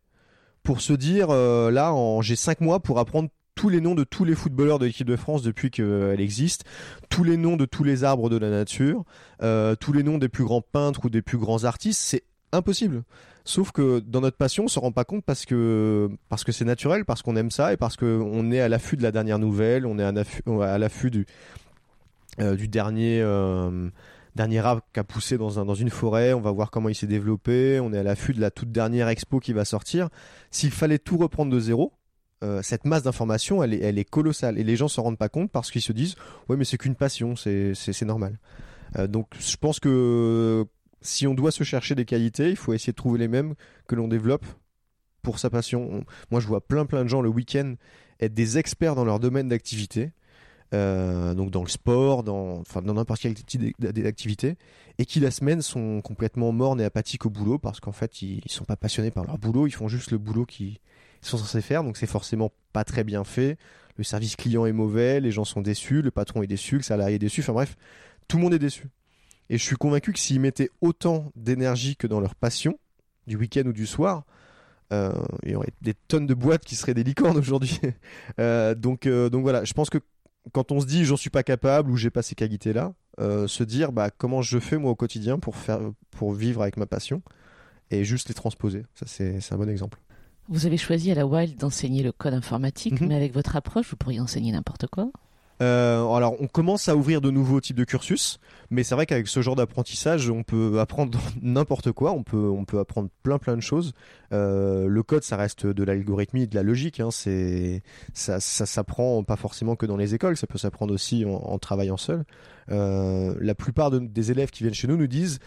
pour se dire euh, là, j'ai 5 mois pour apprendre tous les noms de tous les footballeurs de l'équipe de France depuis qu'elle existe, tous les noms de tous les arbres de la nature, euh, tous les noms des plus grands peintres ou des plus grands artistes, c'est impossible. Sauf que dans notre passion, on se rend pas compte parce que parce que c'est naturel, parce qu'on aime ça et parce qu'on est à l'affût de la dernière nouvelle, on est à l'affût euh, du dernier dernier arbre qui a poussé dans, un, dans une forêt, on va voir comment il s'est développé, on est à l'affût de la toute dernière expo qui va sortir. S'il fallait tout reprendre de zéro, euh, cette masse d'informations, elle est, colossale. Et les gens s'en rendent pas compte parce qu'ils se disent, ouais, mais c'est qu'une passion, c'est normal. Euh, donc, je pense que si on doit se chercher des qualités, il faut essayer de trouver les mêmes que l'on développe pour sa passion. Moi, je vois plein, plein de gens le week-end être des experts dans leur domaine d'activité. Euh, donc dans le sport, dans n'importe quelle activité, et qui la semaine sont complètement mornes et apathiques au boulot parce qu'en fait ils, ils sont pas passionnés par leur boulot, ils font juste le boulot qui, sont censés faire, donc c'est forcément pas très bien fait. Le service client est mauvais, les gens sont déçus, le patron est déçu, le salarié est déçu, enfin bref, tout le monde est déçu. Et je suis convaincu que s'ils mettaient autant d'énergie que dans leur passion, du week-end ou du soir, euh, il y aurait des tonnes de boîtes qui seraient des licornes aujourd'hui. Euh, donc, donc voilà, je pense que quand on se dit j'en suis pas capable ou j'ai pas ces qualités là, se dire bah comment je fais moi au quotidien pour faire pour vivre avec ma passion et juste les transposer. Ça c'est un bon exemple. Vous avez choisi à la Wild d'enseigner le code informatique, mhm. mais avec votre approche, vous pourriez enseigner n'importe quoi euh, alors, on commence à ouvrir de nouveaux types de cursus, mais c'est vrai qu'avec ce genre d'apprentissage, on peut apprendre n'importe quoi. On peut, apprendre plein, plein de choses. Euh, le code, ça reste de l'algorithmie et de la logique. Hein. C'est, ça, ça s'apprend pas forcément que dans les écoles. Ça peut s'apprendre aussi en, travaillant seul. Euh, la plupart des élèves qui viennent chez nous nous disent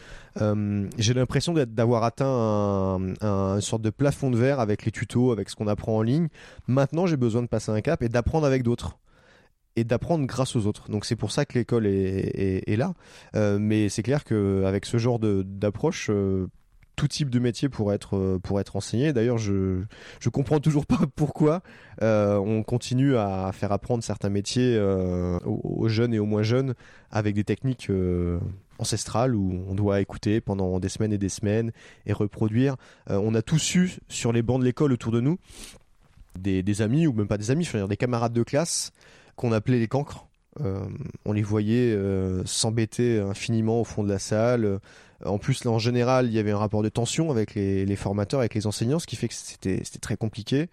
j'ai l'impression d'avoir atteint un, un, une sorte de plafond de verre avec les tutos, avec ce qu'on apprend en ligne. Maintenant, j'ai besoin de passer un cap et d'apprendre avec d'autres et d'apprendre grâce aux autres. Donc c'est pour ça que l'école est, là. Euh, mais c'est clair qu'avec ce genre d'approche, euh, tout type de métier pourrait être, euh, pour être enseigné. D'ailleurs, je je comprends toujours pas pourquoi on continue à faire apprendre certains métiers aux, jeunes et aux moins jeunes avec des techniques ancestrales où on doit écouter pendant des semaines et des semaines et reproduire. on a tous eu sur les bancs de l'école autour de nous des, des, amis ou même pas des amis, je veux dire des camarades de classe qu'on appelait les cancres. Euh, on les voyait euh, s'embêter infiniment au fond de la salle. Euh, en plus, là, en général, il y avait un rapport de tension avec les, formateurs, avec les enseignants, ce qui fait que c'était très compliqué.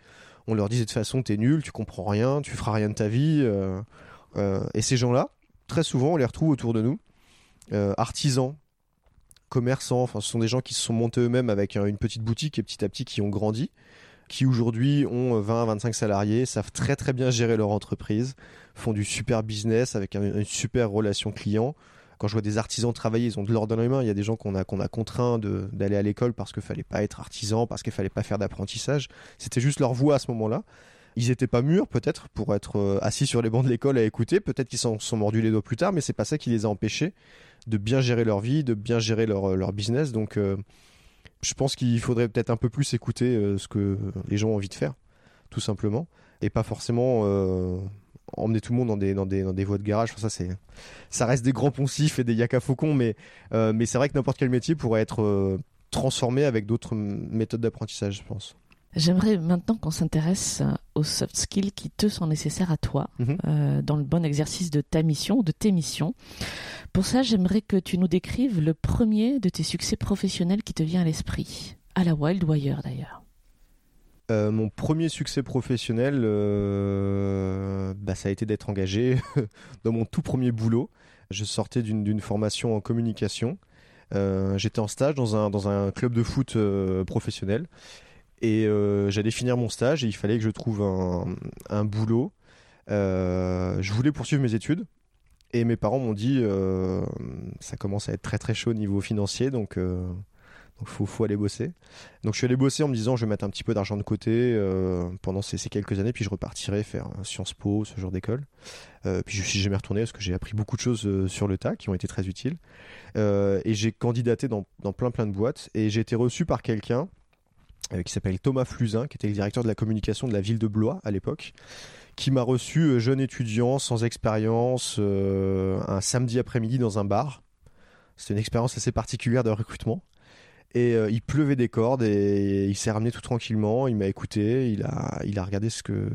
On leur disait de toute façon, t'es nul, tu comprends rien, tu feras rien de ta vie. et ces gens-là, très souvent, on les retrouve autour de nous, artisans, commerçants. Enfin, ce sont des gens qui se sont montés eux-mêmes avec une petite boutique et petit à petit qui ont grandi qui aujourd'hui ont 20 à 25 salariés, savent très très bien gérer leur entreprise, font du super business avec une super relation client. Quand je vois des artisans travailler, ils ont de l'ordre dans les mains. Il y a des gens qu'on a, qu'on a contraints d'aller à l'école parce qu'il fallait pas être artisan, parce qu'il fallait pas faire d'apprentissage. C'était juste leur voix à ce moment-là. Ils étaient pas mûrs peut-être pour être euh, assis sur les bancs de l'école à écouter. Peut-être qu'ils s'en sont mordus les doigts plus tard, mais c'est pas ça qui les a empêchés de bien gérer leur vie, de bien gérer leur, leur business. Donc euh, je pense qu'il faudrait peut-être un peu plus écouter euh, ce que les gens ont envie de faire, tout simplement, et pas forcément euh, emmener tout le monde dans des, voies de garage. ça reste des grands poncifs et des yaka faucons, mais, euh, mais c'est vrai que n'importe quel métier pourrait être transformé avec d'autres méthodes d'apprentissage, je pense. J'aimerais maintenant qu'on s'intéresse aux soft skills qui te sont nécessaires à toi mhm. dans le bon exercice de ta mission de tes missions. Pour ça, j'aimerais que tu nous décrives le premier de tes succès professionnels qui te vient à l'esprit, à la Wild Wire d'ailleurs. Euh, mon premier succès professionnel, euh, bah, ça a été d'être engagé dans mon tout premier boulot. Je sortais d'une formation en communication. Euh, j'étais en stage dans un, dans un club de foot professionnel. Et j'allais finir mon stage et il fallait que je trouve un, boulot. je voulais poursuivre mes études. Et mes parents m'ont dit, euh, ça commence à être très très chaud au niveau financier, donc euh, donc faut, faut aller bosser. Donc je suis allé bosser en me disant, je vais mettre un petit peu d'argent de côté euh, pendant ces, ces, quelques années, puis je repartirai faire Sciences Po, ce genre d'école. puis je suis jamais retourné parce que j'ai appris beaucoup de choses sur le tas qui ont été très utiles. et j'ai candidaté dans, dans plein plein de boîtes et j'ai été reçu par quelqu'un qui s'appelle Thomas Fluzin, qui était le directeur de la communication de la ville de Blois à l'époque, qui m'a reçu euh, jeune étudiant sans expérience euh, un samedi après-midi dans un bar. C'était une expérience assez particulière de recrutement. Et euh, il pleuvait des cordes et il s'est ramené tout tranquillement. Il m'a écouté, il a, regardé ce que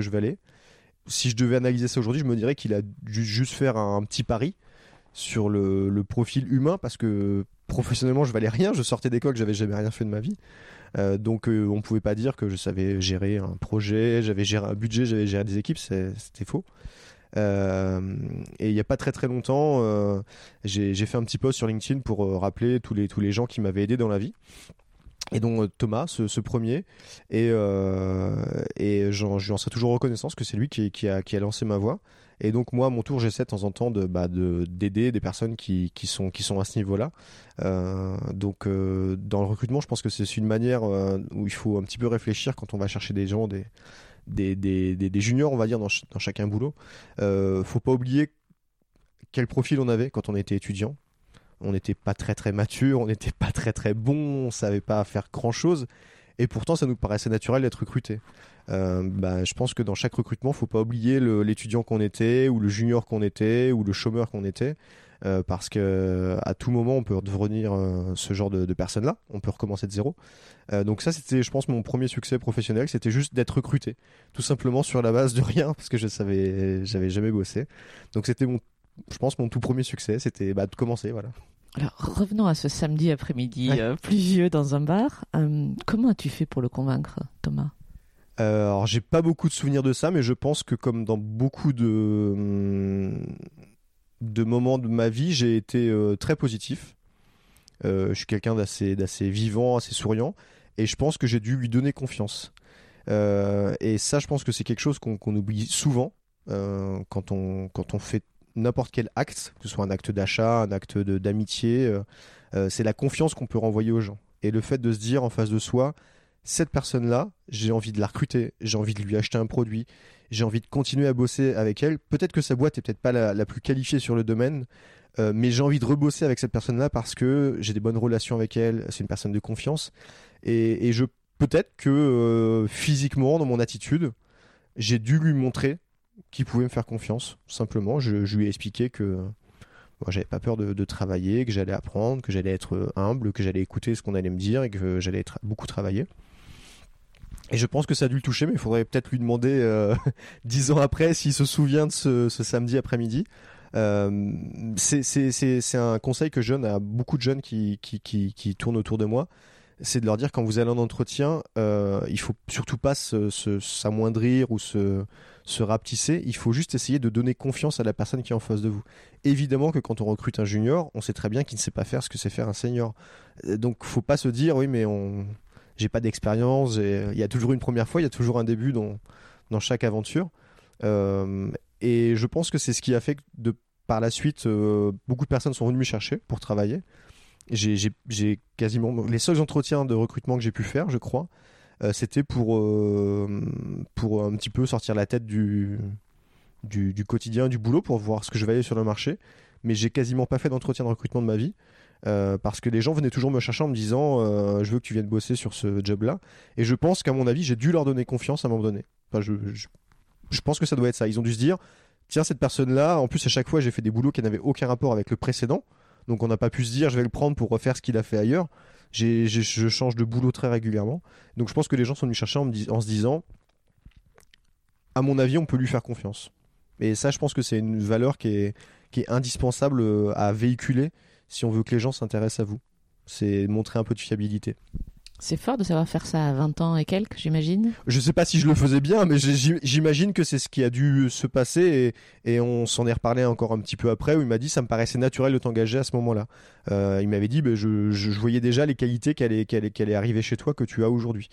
je valais. Si je devais analyser ça aujourd'hui, je me dirais qu'il a dû juste faire un, petit pari sur le, profil humain parce que professionnellement je valais rien. Je sortais d'école, j'avais jamais rien fait de ma vie. Euh, donc euh, on pouvait pas dire que je savais gérer un projet, j'avais géré un budget, j'avais géré des équipes, c'était faux. Euh, et il n'y a pas très très longtemps, j'ai fait un petit post sur LinkedIn pour rappeler tous les, tous les gens qui m'avaient aidé dans la vie. Et donc Thomas, ce, premier, et, et j'en serai toujours reconnaissant parce que c'est lui qui, qui, a, qui a lancé ma voix. Et donc moi, à mon tour, j'essaie de temps en temps bah, d'aider des personnes qui, sont qui sont à ce niveau-là. Euh, donc euh, dans le recrutement, je pense que c'est une manière euh, où il faut un petit peu réfléchir quand on va chercher des gens, des juniors, on va dire, dans, dans chacun boulot. faut pas oublier quel profil on avait quand on était étudiant. On n'était pas très très mature, on n'était pas très très bon, on savait pas faire grand chose. Et pourtant, ça nous paraissait naturel d'être recruté. Euh, bah, je pense que dans chaque recrutement, faut pas oublier l'étudiant qu'on était, ou le junior qu'on était, ou le chômeur qu'on était. Euh, parce que à tout moment on peut devenir euh, ce genre de, de personne-là, on peut recommencer de zéro. donc ça c'était, je pense, mon premier succès professionnel, c'était juste d'être recruté, tout simplement sur la base de rien, parce que je savais, j'avais jamais bossé. Donc c'était mon, je pense, mon tout premier succès, c'était bah, de commencer, voilà. Alors revenons à ce samedi après-midi pluvieux dans un bar. comment as-tu fait pour le convaincre, Thomas? Euh, alors j'ai pas beaucoup de souvenirs de ça, mais je pense que comme dans beaucoup de hum, moments de ma vie, j'ai été euh, très positif. Euh, je suis quelqu'un d'assez vivant, assez souriant, et je pense que j'ai dû lui donner confiance. et ça, je pense que c'est quelque chose qu'on oublie souvent quand on fait n'importe quel acte, que ce soit un acte d'achat, un acte d'amitié. c'est la confiance qu'on peut renvoyer aux gens. Et le fait de se dire en face de soi, cette personne-là, j'ai envie de la recruter, j'ai envie de lui acheter un produit, j'ai envie de continuer à bosser avec elle. Peut-être que sa boîte est peut-être pas la, plus qualifiée sur le domaine, euh, mais j'ai envie de rebosser avec cette personne-là parce que j'ai des bonnes relations avec elle, c'est une personne de confiance. Et, je peut-être que euh, physiquement, dans mon attitude, j'ai dû lui montrer qu'il pouvait me faire confiance. Simplement, je, lui ai expliqué que moi, j'avais pas peur de, de, travailler, que j'allais apprendre, que j'allais être humble, que j'allais écouter ce qu'on allait me dire et que j'allais beaucoup travailler. Et je pense que ça a dû le toucher, mais il faudrait peut-être lui demander euh, dix ans après s'il se souvient de ce, samedi après-midi. Euh, c'est un conseil que je donne à beaucoup de jeunes qui, qui, qui, tournent autour de moi. C'est de leur dire quand vous allez en entretien, euh, il faut surtout pas s'amoindrir ou se, se rapetisser. Il faut juste essayer de donner confiance à la personne qui est en face de vous. Évidemment que quand on recrute un junior, on sait très bien qu'il ne sait pas faire ce que c'est faire un senior. Euh, donc faut pas se dire oui mais on j'ai pas d'expérience. Il y a toujours une première fois, il y a toujours un début dans, dans chaque aventure. Euh, et je pense que c'est ce qui a fait que par la suite, euh, beaucoup de personnes sont venues me chercher pour travailler. J'ai quasiment les seuls entretiens de recrutement que j'ai pu faire, je crois, euh, c'était pour pour un petit peu sortir la tête du, du, du quotidien, du boulot, pour voir ce que je valais sur le marché. Mais j'ai quasiment pas fait d'entretien de recrutement de ma vie. Euh, parce que les gens venaient toujours me chercher en me disant euh, je veux que tu viennes bosser sur ce job-là. Et je pense qu'à mon avis, j'ai dû leur donner confiance à un moment donné. Je, pense que ça doit être ça. Ils ont dû se dire tiens, cette personne-là, en plus, à chaque fois, j'ai fait des boulots qui n'avaient aucun rapport avec le précédent. Donc, on n'a pas pu se dire je vais le prendre pour refaire ce qu'il a fait ailleurs. Je change de boulot très régulièrement. Donc, je pense que les gens sont venus chercher en, me en se disant à mon avis, on peut lui faire confiance. Et ça, je pense que c'est une valeur qui est, qui est indispensable euh, à véhiculer si on veut que les gens s'intéressent à vous. C'est montrer un peu de fiabilité. C'est fort de savoir faire ça à 20 ans et quelques, j'imagine. Je sais pas si je le faisais bien, mais j'imagine que c'est ce qui a dû se passer et, on s'en est reparlé encore un petit peu après où il m'a dit ça me paraissait naturel de t'engager à ce moment-là. Euh, il m'avait dit ben, je, je, voyais déjà les qualités qu'elle est, est, arriver chez toi que tu as aujourd'hui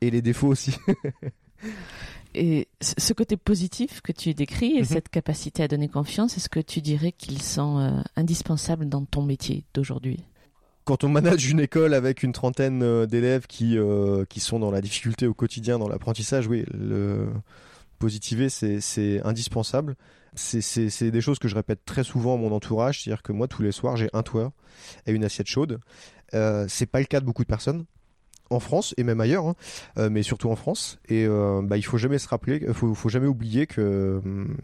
et les défauts aussi. Et ce côté positif que tu décris et mhm. cette capacité à donner confiance, est-ce que tu dirais qu'ils sont euh, indispensables dans ton métier d'aujourd'hui? Quand on manage une école avec une trentaine euh, d'élèves qui, euh, qui sont dans la difficulté au quotidien, dans l'apprentissage, oui, le positiver, c'est indispensable. C'est des choses que je répète très souvent à mon entourage, c'est-à-dire que moi, tous les soirs, j'ai un toit et une assiette chaude. Euh, c'est pas le cas de beaucoup de personnes en France et même ailleurs, hein, euh, mais surtout en France. Et euh, bah, il faut jamais se rappeler, faut, faut jamais oublier que hum,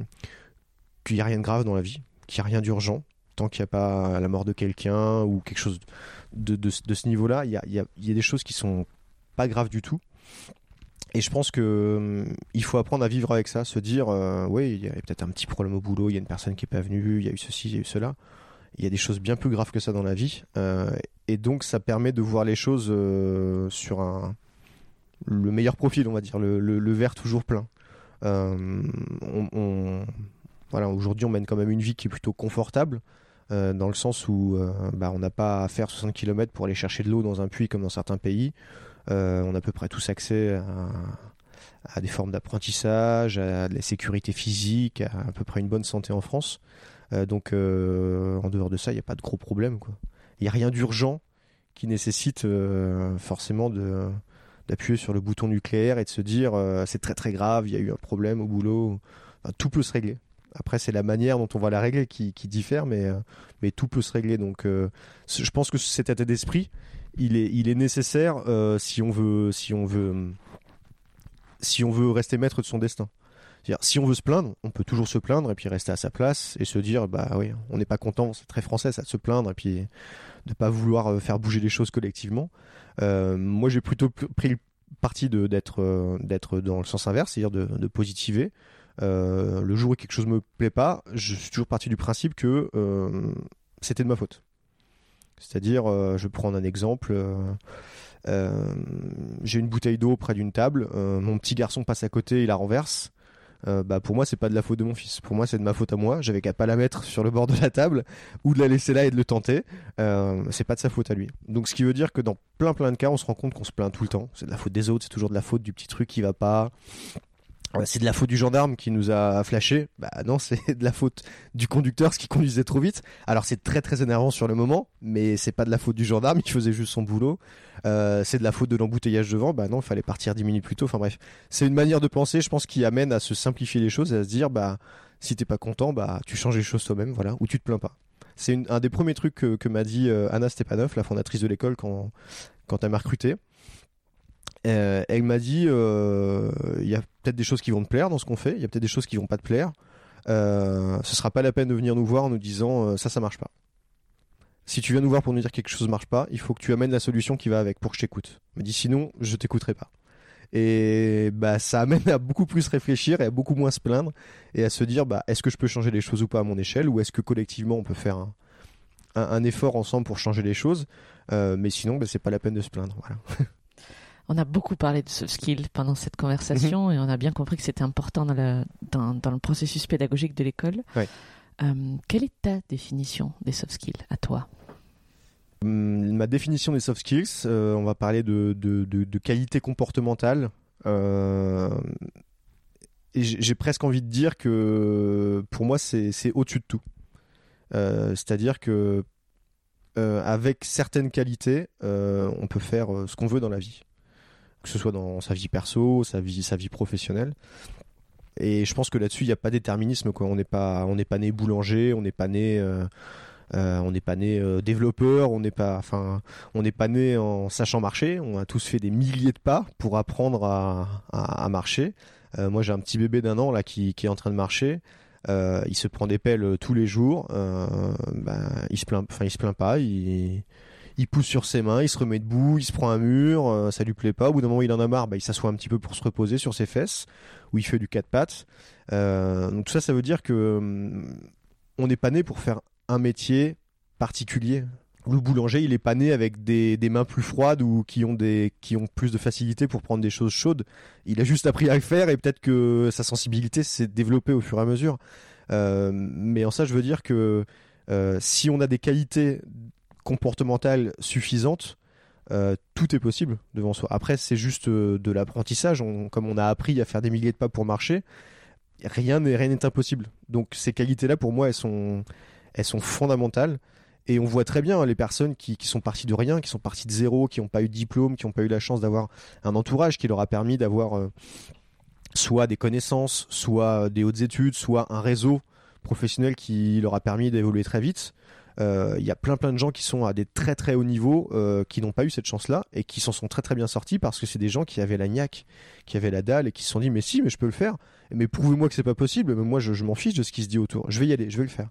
qu'il n'y a rien de grave dans la vie, qu'il n'y a rien d'urgent tant qu'il n'y a pas la mort de quelqu'un ou quelque chose de, ce niveau-là. Il y a, des choses qui sont pas graves du tout. Et je pense que hum, il faut apprendre à vivre avec ça, se dire euh, oui, il y a peut-être un petit problème au boulot, il y a une personne qui est pas venue, il y a eu ceci, il y a eu cela il y a des choses bien plus graves que ça dans la vie. Euh, et donc, ça permet de voir les choses euh, sur un, le meilleur profil, on va dire, le, le, verre toujours plein. Euh, voilà, aujourd'hui, on mène quand même une vie qui est plutôt confortable. dans le sens où bah, on n'a pas à faire 60 km pour aller chercher de l'eau dans un puits comme dans certains pays. on a à peu près tous accès à, des formes d'apprentissage, à de la sécurité physique, à à peu près une bonne santé en France. donc en dehors de ça, il n'y a pas de gros problèmes. Il n'y a rien d'urgent qui nécessite forcément de d'appuyer sur le bouton nucléaire et de se dire c'est très très grave, il y a eu un problème au boulot. tout peut se régler. Après, c'est la manière dont on va la régler qui, diffère, mais, euh, mais tout peut se régler. Donc, euh, je pense que cet état d'esprit, il est, il est nécessaire euh, si on veut, si on veut, si on veut rester maître de son destin. Si on veut se plaindre, on peut toujours se plaindre et puis rester à sa place et se dire, bah oui, on n'est pas content, c'est très français ça de se plaindre et puis de pas vouloir faire bouger les choses collectivement. moi, j'ai plutôt pris le parti d'être d'être dans le sens inverse, c'est-à-dire de, positiver, euh, le jour où quelque chose me plaît pas, je suis toujours parti du principe que euh, c'était de ma faute. C'est-à-dire, euh, je vais prendre un exemple. j'ai une bouteille d'eau près d'une table, mon petit garçon passe à côté, il la renverse. Bah pour moi c'est pas de la faute de mon fils. Pour moi c'est de ma faute à moi. J'avais qu'à pas la mettre sur le bord de la table ou de la laisser là et de le tenter. C'est pas de sa faute à lui. Donc ce qui veut dire que dans plein plein de cas on se rend compte qu'on se plaint tout le temps. C'est de la faute des autres c'est toujours de la faute du petit truc qui va pas c'est de la faute du gendarme qui nous a flashé. Bah non, c'est de la faute du conducteur, ce qui conduisait trop vite. Alors c'est très très énervant sur le moment, mais c'est pas de la faute du gendarme, il faisait juste son boulot. Euh, c'est de la faute de l'embouteillage devant. Bah non, il fallait partir dix minutes plus tôt. Enfin bref, c'est une manière de penser, je pense, qui amène à se simplifier les choses et à se dire, bah si t'es pas content, bah tu changes les choses toi-même, voilà, ou tu te plains pas. C'est un des premiers trucs que, m'a dit euh, Anna Stepanov, la fondatrice de l'école, quand quand elle m'a recruté. Euh, elle m'a dit, euh, il y a peut-être des choses qui vont te plaire dans ce qu'on fait, il y a peut-être des choses qui vont pas te plaire. Euh, ce sera pas la peine de venir nous voir en nous disant euh, ça, ça marche pas. Si tu viens nous voir pour nous dire que quelque chose marche pas, il faut que tu amènes la solution qui va avec pour que je t'écoute. Me dit sinon, je t'écouterai pas. Et bah ça amène à beaucoup plus réfléchir et à beaucoup moins se plaindre et à se dire bah est-ce que je peux changer les choses ou pas à mon échelle ou est-ce que collectivement on peut faire un, un, effort ensemble pour changer les choses? mais sinon, bah, c'est pas la peine de se plaindre. Voilà. On a beaucoup parlé de soft skills pendant cette conversation mhm. et on a bien compris que c'était important dans le, dans, le processus pédagogique de l'école. Euh, quelle est ta définition des soft skills à toi? Hum, Ma définition des soft skills, euh, on va parler de, de, qualité comportementale. Euh, et j'ai presque envie de dire que pour moi, c'est au-dessus de tout. C'est-à-dire que avec certaines qualités, on peut faire ce qu'on veut dans la vie que ce soit dans sa vie perso, sa vie, sa vie professionnelle. Et je pense que là-dessus, il n'y a pas déterminisme. On n'est pas, on n'est pas né boulanger, on n'est pas né, euh, euh, on n'est pas né euh, développeur, on n'est pas, enfin, on n'est pas né en sachant marcher. On a tous fait des milliers de pas pour apprendre à, marcher. moi, j'ai un petit bébé d'un an là qui, est en train de marcher. il se prend des pelles tous les jours. Ben, il se plaint, enfin, il se plaint pas. Il pousse sur ses mains, il se remet debout, il se prend un mur, euh, ça lui plaît pas. Au bout d'un moment, il en a marre, bah, il s'assoit un petit peu pour se reposer sur ses fesses, ou il fait du quatre pattes. Euh, donc tout ça, ça veut dire que hum, on n'est pas né pour faire un métier particulier. Le boulanger, il est pas né avec des, mains plus froides ou qui ont plus de facilité pour prendre des choses chaudes. Il a juste appris à le faire et peut-être que sa sensibilité s'est développée au fur et à mesure. Euh, mais en ça, je veux dire que si on a des qualités comportementale suffisante, euh, tout est possible devant soi. Après, c'est juste euh, de l'apprentissage. comme on a appris à faire des milliers de pas pour marcher, rien n'est rien n'est impossible. Donc ces qualités-là, pour moi, elles sont elles sont fondamentales. Et on voit très bien hein, les personnes qui, sont parties de rien, qui sont parties de zéro, qui n'ont pas eu de diplôme, qui n'ont pas eu la chance d'avoir un entourage qui leur a permis d'avoir euh, soit des connaissances, soit des hautes études, soit un réseau professionnel qui leur a permis d'évoluer très vite. Euh, il y a plein plein de gens qui sont à des très très hauts niveaux euh, qui n'ont pas eu cette chance-là et qui s'en sont très très bien sortis parce que c'est des gens qui avaient la niaque, qui avaient la dalle et qui se sont dit mais si mais je peux le faire. Mais prouvez-moi que c'est pas possible. Mais moi je, m'en fiche de ce qui se dit autour. Je vais y aller, je vais le faire.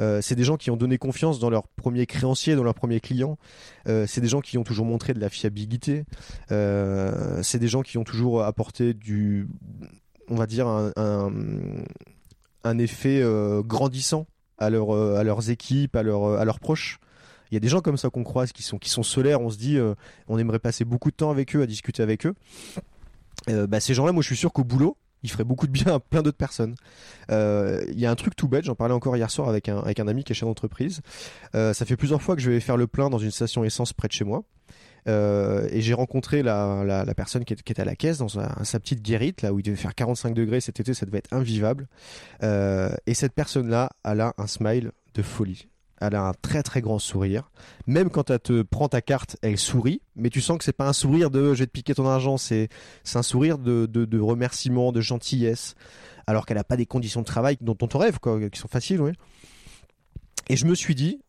Euh, c'est des gens qui ont donné confiance dans leur premier créancier, dans leur premier client. c'est des gens qui ont toujours montré de la fiabilité. c'est des gens qui ont toujours apporté du, on va dire un effet grandissant à, leur, euh, à leurs équipes, à, leur, euh, à leurs proches. Il y a des gens comme ça qu'on croise qui sont, qui sont solaires. On se dit, euh, on aimerait passer beaucoup de temps avec eux, à discuter avec eux. bah, ces gens-là, moi, je suis sûr qu'au boulot, il ferait beaucoup de bien à plein d'autres personnes. Il y a un truc tout bête, j'en parlais encore hier soir avec un, avec un ami qui est chef d'entreprise. Ça fait plusieurs fois que je vais faire le plein dans une station essence près de chez moi. Euh, et j'ai rencontré la, la, personne qui, est, qui était à la caisse dans sa, petite guérite, là où il devait faire 45 degrés cet été, ça devait être invivable. Euh, et cette personne-là, elle a un smile de folie. Elle a un très très grand sourire. Même quand elle te prend ta carte, elle sourit, mais tu sens que c'est pas un sourire de je vais te piquer ton argent, c'est un sourire de, de, de remerciement, de gentillesse, alors qu'elle a pas des conditions de travail dont on te rêve, quoi, qui sont faciles, oui. Et je me suis dit,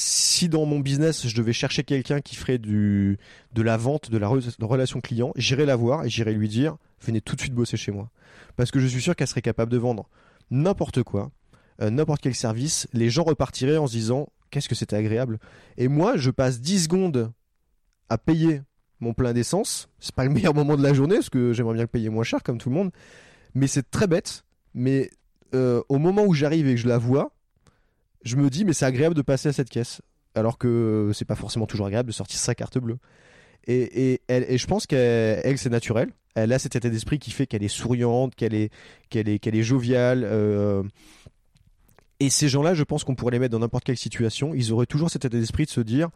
si dans mon business je devais chercher quelqu'un qui ferait du de la vente, de la relation client, j'irais la voir et j'irais lui dire venez tout de suite bosser chez moi, parce que je suis sûr qu'elle serait capable de vendre n'importe quoi, euh, n'importe quel service. Les gens repartiraient en se disant qu'est-ce que c'était agréable. Et moi, je passe 10 secondes à payer mon plein d'essence. C'est pas le meilleur moment de la journée, parce que j'aimerais bien le payer moins cher comme tout le monde. Mais c'est très bête. Mais euh, au moment où j'arrive et que je la vois, je me dis mais c'est agréable de passer à cette caisse. Alors que c'est pas forcément toujours agréable de sortir sa carte bleue. Et, et, elle, et je pense qu'elle elle, c'est naturel. Elle a cet état d'esprit qui fait qu'elle est souriante, qu'elle est, qu'elle est, qu'elle est joviale. euh, et ces gens-là, je pense qu'on pourrait les mettre dans n'importe quelle situation. Ils auraient toujours cet état d'esprit de se dire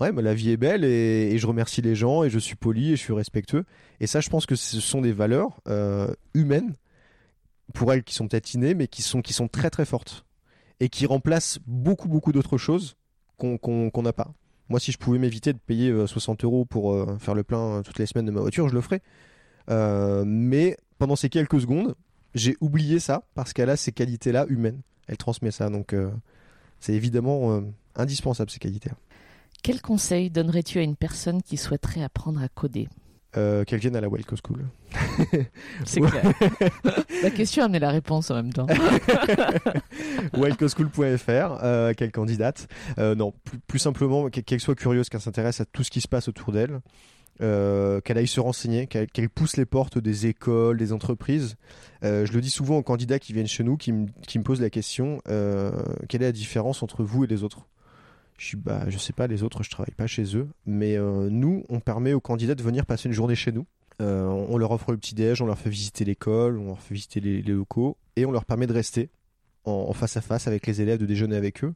Ouais, mais la vie est belle et, je remercie les gens et je suis poli et je suis respectueux. Et ça, je pense que ce sont des valeurs euh, humaines pour elles qui sont innées, mais qui sont, qui sont très très fortes et qui remplacent beaucoup beaucoup d'autres choses qu'on n'a pas. Moi, si je pouvais m'éviter de payer euh, 60 euros pour euh, faire le plein euh, toutes les semaines de ma voiture, je le ferais. Euh, mais pendant ces quelques secondes, j'ai oublié ça parce qu'elle a ces qualités-là humaines. Elle transmet ça, donc euh, c'est évidemment euh, indispensable ces qualités. Quel conseil donnerais-tu à une personne qui souhaiterait apprendre à coder? Euh, Qu'elle vienne à la Wildco School. C'est clair. la question amenait la réponse en même temps. wildcoschool.fr, euh, quelle candidate Euh, Non, plus, plus simplement qu'elle soit curieuse, qu'elle s'intéresse à tout ce qui se passe autour d'elle, euh, qu'elle aille se renseigner, qu'elle qu'elle pousse les portes des écoles, des entreprises. Euh, je le dis souvent aux candidats qui viennent chez nous, qui, me- qui me posent la question euh, quelle est la différence entre vous et les autres? Je bah sais pas les autres je travaille pas chez eux mais euh, nous on permet aux candidats de venir passer une journée chez nous Euh, on leur offre le petit déj on leur fait visiter l'école on leur fait visiter les, locaux et on leur permet de rester en, face à face avec les élèves de déjeuner avec eux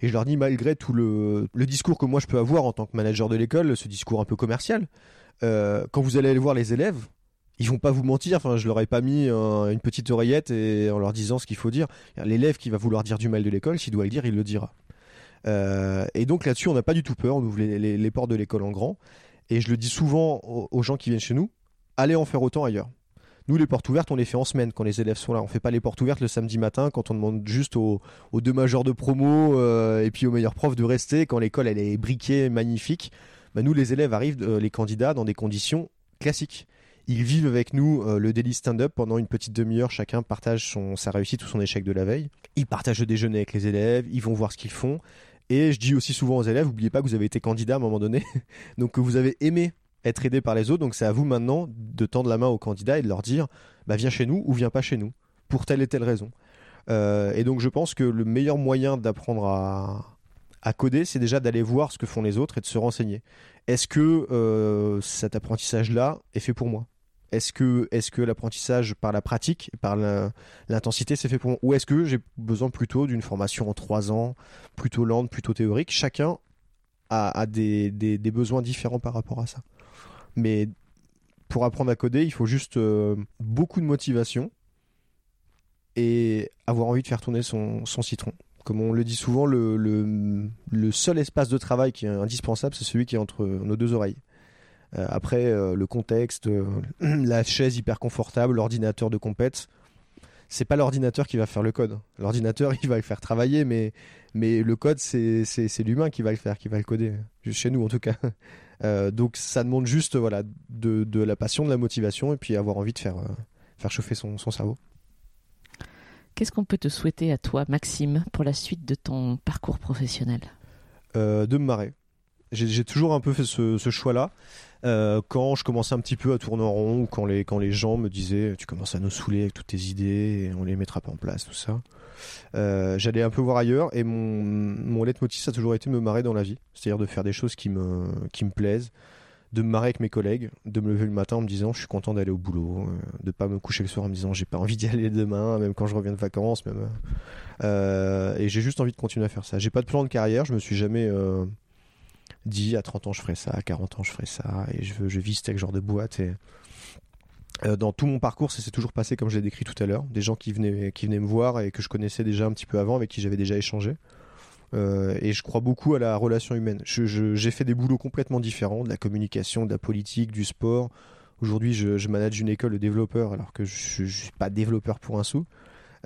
et je leur dis malgré tout le, discours que moi je peux avoir en tant que manager de l'école ce discours un peu commercial euh, quand vous allez aller voir les élèves ils vont pas vous mentir. Enfin, je leur ai pas mis une petite oreillette et en leur disant ce qu'il faut dire. L'élève qui va vouloir dire du mal de l'école, s'il doit le dire, il le dira. Euh, et donc là-dessus, on n'a pas du tout peur. On ouvre les, les- portes de l'école en grand. Et je le dis souvent aux, gens qui viennent chez nous allez en faire autant ailleurs. Nous, les portes ouvertes, on les fait en semaine quand les élèves sont là. On fait pas les portes ouvertes le samedi matin quand on demande juste aux, aux deux majeurs de promo euh, et puis aux meilleurs profs de rester quand l'école elle est briquée, magnifique. Bah, nous, les élèves arrivent, euh, les candidats, dans des conditions classiques. Ils vivent avec nous euh, le daily stand-up pendant une petite demi-heure. Chacun partage son, sa réussite ou son échec de la veille. Ils partagent le déjeuner avec les élèves. Ils vont voir ce qu'ils font. Et je dis aussi souvent aux élèves, n'oubliez pas que vous avez été candidat à un moment donné, donc que vous avez aimé être aidé par les autres. Donc c'est à vous maintenant de tendre la main aux candidats et de leur dire, bah viens chez nous ou viens pas chez nous pour telle et telle raison. Euh, et donc je pense que le meilleur moyen d'apprendre à, à coder, c'est déjà d'aller voir ce que font les autres et de se renseigner. Est-ce que euh, cet apprentissage-là est fait pour moi? Est-ce que, l'apprentissage par la pratique, par l'intensité, c'est fait pour moi? Ou est-ce que j'ai besoin plutôt d'une formation en trois ans, plutôt lente, plutôt théorique? Chacun a, des, besoins différents par rapport à ça. Mais pour apprendre à coder, il faut juste euh, beaucoup de motivation et avoir envie de faire tourner son, citron. Comme on le dit souvent, le seul espace de travail qui est indispensable, c'est celui qui est entre nos deux oreilles. Euh, après, euh, le contexte, euh, la chaise hyper confortable, l'ordinateur de compète, c'est pas l'ordinateur qui va faire le code. L'ordinateur, il va le faire travailler, mais, mais le code, c'est l'humain qui va le faire, qui va le coder. Chez nous, en tout cas. Euh, donc, ça demande juste voilà, de, de la passion, de la motivation, et puis avoir envie de faire, euh, faire chauffer son, son cerveau. Qu'est-ce qu'on peut te souhaiter à toi, Maxime, pour la suite de ton parcours professionnel? Euh, de me marrer. J'ai j'ai toujours un peu fait ce, ce choix-là. Euh, quand je commençais un petit peu à tourner en rond, quand les, quand les gens me disaient Tu commences à nous saouler avec toutes tes idées, et on les mettra pas en place, tout ça. Euh, J'allais un peu voir ailleurs, et mon, mon leitmotiv, ça a toujours été de me marrer dans la vie. C'est-à-dire de faire des choses qui me, qui me plaisent. de me marrer avec mes collègues, de me lever le matin en me disant je suis content d'aller au boulot, euh, de pas me coucher le soir en me disant j'ai pas envie d'y aller demain, même quand je reviens de vacances, même. Et j'ai juste envie de continuer à faire ça. J'ai pas de plan de carrière, je me suis jamais dit à 30 ans je ferai ça, à 40 ans je ferai ça, et je veux, je vis ce genre de boîte. Et dans tout mon parcours, ça s'est toujours passé comme je l'ai décrit tout à l'heure, des gens qui venaient, qui venaient me voir et que je connaissais déjà un petit peu avant, avec qui j'avais déjà échangé. Euh, et je crois beaucoup à la relation humaine. J'ai fait des boulots complètement différents, de la communication, de la politique, du sport. Aujourd'hui, je, manage une école de développeurs alors que je ne suis pas développeur pour un sou.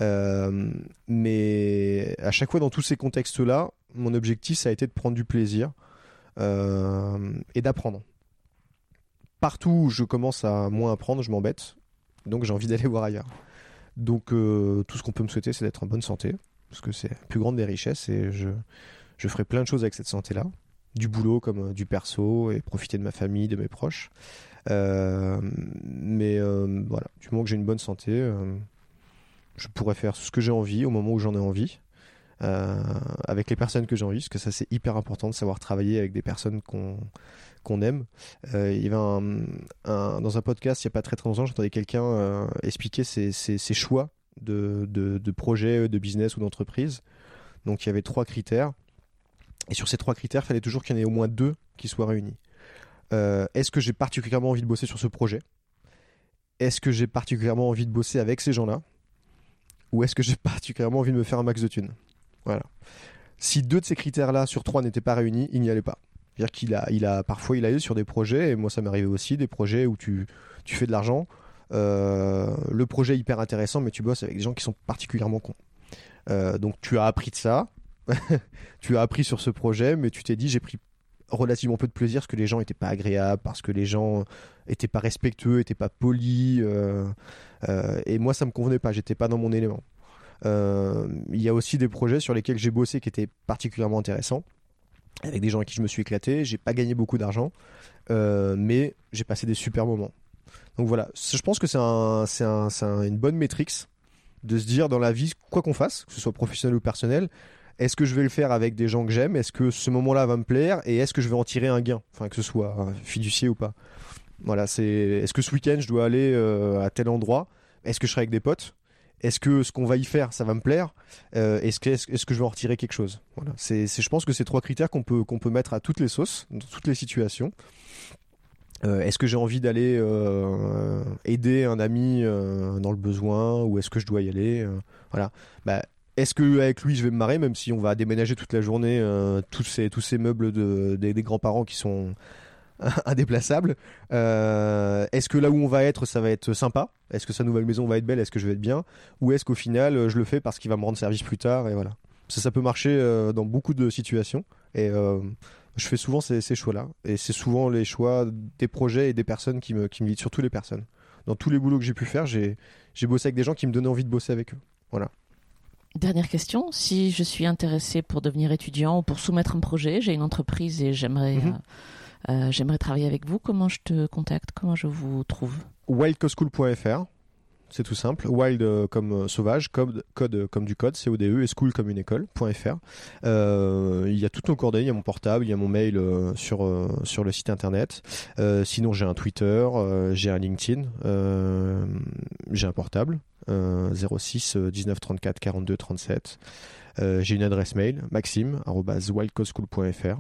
Euh, mais à chaque fois dans tous ces contextes-là, mon objectif, ça a été de prendre du plaisir euh, et d'apprendre. Partout où je commence à moins apprendre, je m'embête. Donc j'ai envie d'aller voir ailleurs. Donc tout ce qu'on peut me souhaiter, c'est d'être en bonne santé, parce que c'est la plus grande des richesses et je, je ferai plein de choses avec cette santé-là. Du boulot comme euh, du perso et profiter de ma famille, de mes proches. Euh, mais euh, voilà, du moment que j'ai une bonne santé, je pourrais faire ce que j'ai envie au moment où j'en ai envie. Avec les personnes que j'ai envie, parce que ça c'est hyper important de savoir travailler avec des personnes qu'on qu'on aime. il y avait dans un podcast il n'y a pas très très longtemps, j'entendais quelqu'un expliquer ses, ses, choix de, de, projets, de business ou d'entreprise. Donc il y avait trois critères. Et sur ces trois critères, il fallait toujours qu'il y en ait au moins deux qui soient réunis. Euh, est-ce que j'ai particulièrement envie de bosser sur ce projet? Est-ce que j'ai particulièrement envie de bosser avec ces gens-là? Ou est-ce que j'ai particulièrement envie de me faire un max de thunes? Voilà. Si deux de ces critères-là sur trois n'étaient pas réunis, il n'y allait pas. C'est-à-dire qu'il a, il a, parfois il a eu sur des projets, et moi ça m'arrivait aussi, des projets où tu, tu fais de l'argent, euh, le projet est hyper intéressant, mais tu bosses avec des gens qui sont particulièrement cons. Euh, donc tu as appris de ça, tu as appris sur ce projet, mais tu t'es dit j'ai pris relativement peu de plaisir parce que les gens étaient pas agréables, parce que les gens étaient pas respectueux, étaient pas polis, euh, et moi ça me convenait pas, j'étais pas dans mon élément. Il y a aussi des projets sur lesquels j'ai bossé qui étaient particulièrement intéressants, avec des gens avec qui je me suis éclaté. J'ai pas gagné beaucoup d'argent, mais j'ai passé des super moments. Donc voilà, je pense que c'est une bonne métrique de se dire dans la vie, quoi qu'on fasse, que ce soit professionnel ou personnel, est-ce que je vais le faire avec des gens que j'aime? Est-ce que ce moment-là va me plaire? Et est-ce que je vais en tirer un gain? Enfin, que ce soit fiducié ou pas. Voilà, c'est. Est-ce que ce week-end je dois aller euh, à tel endroit? Est-ce que je serai avec des potes? Est-ce que ce qu'on va y faire, ça va me plaire euh, Est-ce que, je vais en retirer quelque chose? Voilà, je pense que c'est trois critères qu'on peut, mettre à toutes les sauces, dans toutes les situations. Euh, est-ce que j'ai envie d'aller euh, aider un ami dans le besoin ou est-ce que je dois y aller Voilà. Bah, est-ce que avec lui je vais me marrer même si on va déménager toute la journée tous ces meubles de, des, grands-parents qui sont indéplaçables Est-ce que là où on va être ça va être sympa? Est-ce que sa nouvelle maison va être belle? Est-ce que je vais être bien? Ou est-ce qu'au final je le fais parce qu'il va me rendre service plus tard et voilà. Ça, ça peut marcher dans beaucoup de situations et je fais souvent ces, choix-là. Et c'est souvent les choix des projets et des personnes qui me, qui me guident, surtout les personnes. Dans tous les boulots que j'ai pu faire, j'ai bossé avec des gens qui me donnaient envie de bosser avec eux. Voilà. Dernière question, si je suis intéressé pour devenir étudiant ou pour soumettre un projet, j'ai une entreprise et j'aimerais mhm. euh, euh, j'aimerais travailler avec vous, comment je te contacte? Comment je vous trouve? Wildcoschool.fr c'est tout simple. Wild euh, comme euh, sauvage, code, comme du code, C-O-D-E, et school comme une école.fr. il y a toutes nos coordonnées, il y a mon portable, il y a mon mail sur, sur le site internet. sinon, j'ai un Twitter, j'ai un LinkedIn, j'ai un portable, 06 19 34 42 37. J'ai une adresse mail, maxime.wildcoschool.fr.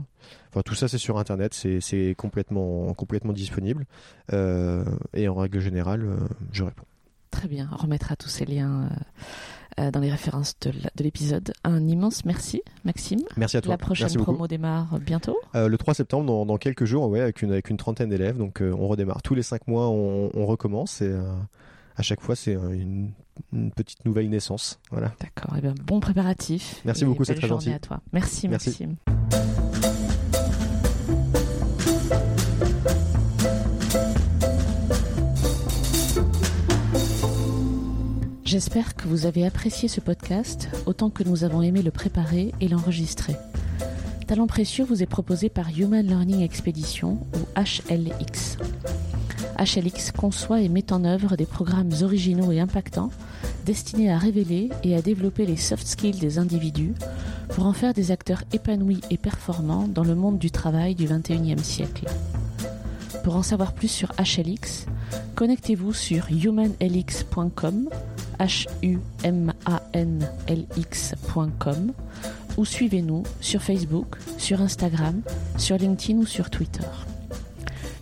Enfin, tout ça, c'est sur Internet, c'est complètement, complètement disponible. et en règle générale, je réponds. Très bien, on remettra tous ces liens euh, euh, dans les références de l'épisode. Un immense merci, Maxime. Merci à toi. La prochaine promo démarre bientôt euh, Le 3 septembre, dans, quelques jours, ouais, avec, une, avec une trentaine d'élèves. Donc on redémarre. Tous les 5 mois, on, recommence. Et à chaque fois, c'est une, petite nouvelle naissance. Voilà. D'accord. Et eh bien, bon préparatif. Merci beaucoup, c'est très gentil. à toi. Merci, Merci. Maxime. J'espère que vous avez apprécié ce podcast autant que nous avons aimé le préparer et l'enregistrer. Talent précieux vous est proposé par Human Learning Expedition ou HLX. HLX conçoit et met en œuvre des programmes originaux et impactants destinés à révéler et à développer les soft skills des individus pour en faire des acteurs épanouis et performants dans le monde du travail du XXIe siècle. Pour en savoir plus sur HLX, connectez-vous sur humanlx.com, ou suivez-nous sur Facebook, sur Instagram, sur LinkedIn ou sur Twitter.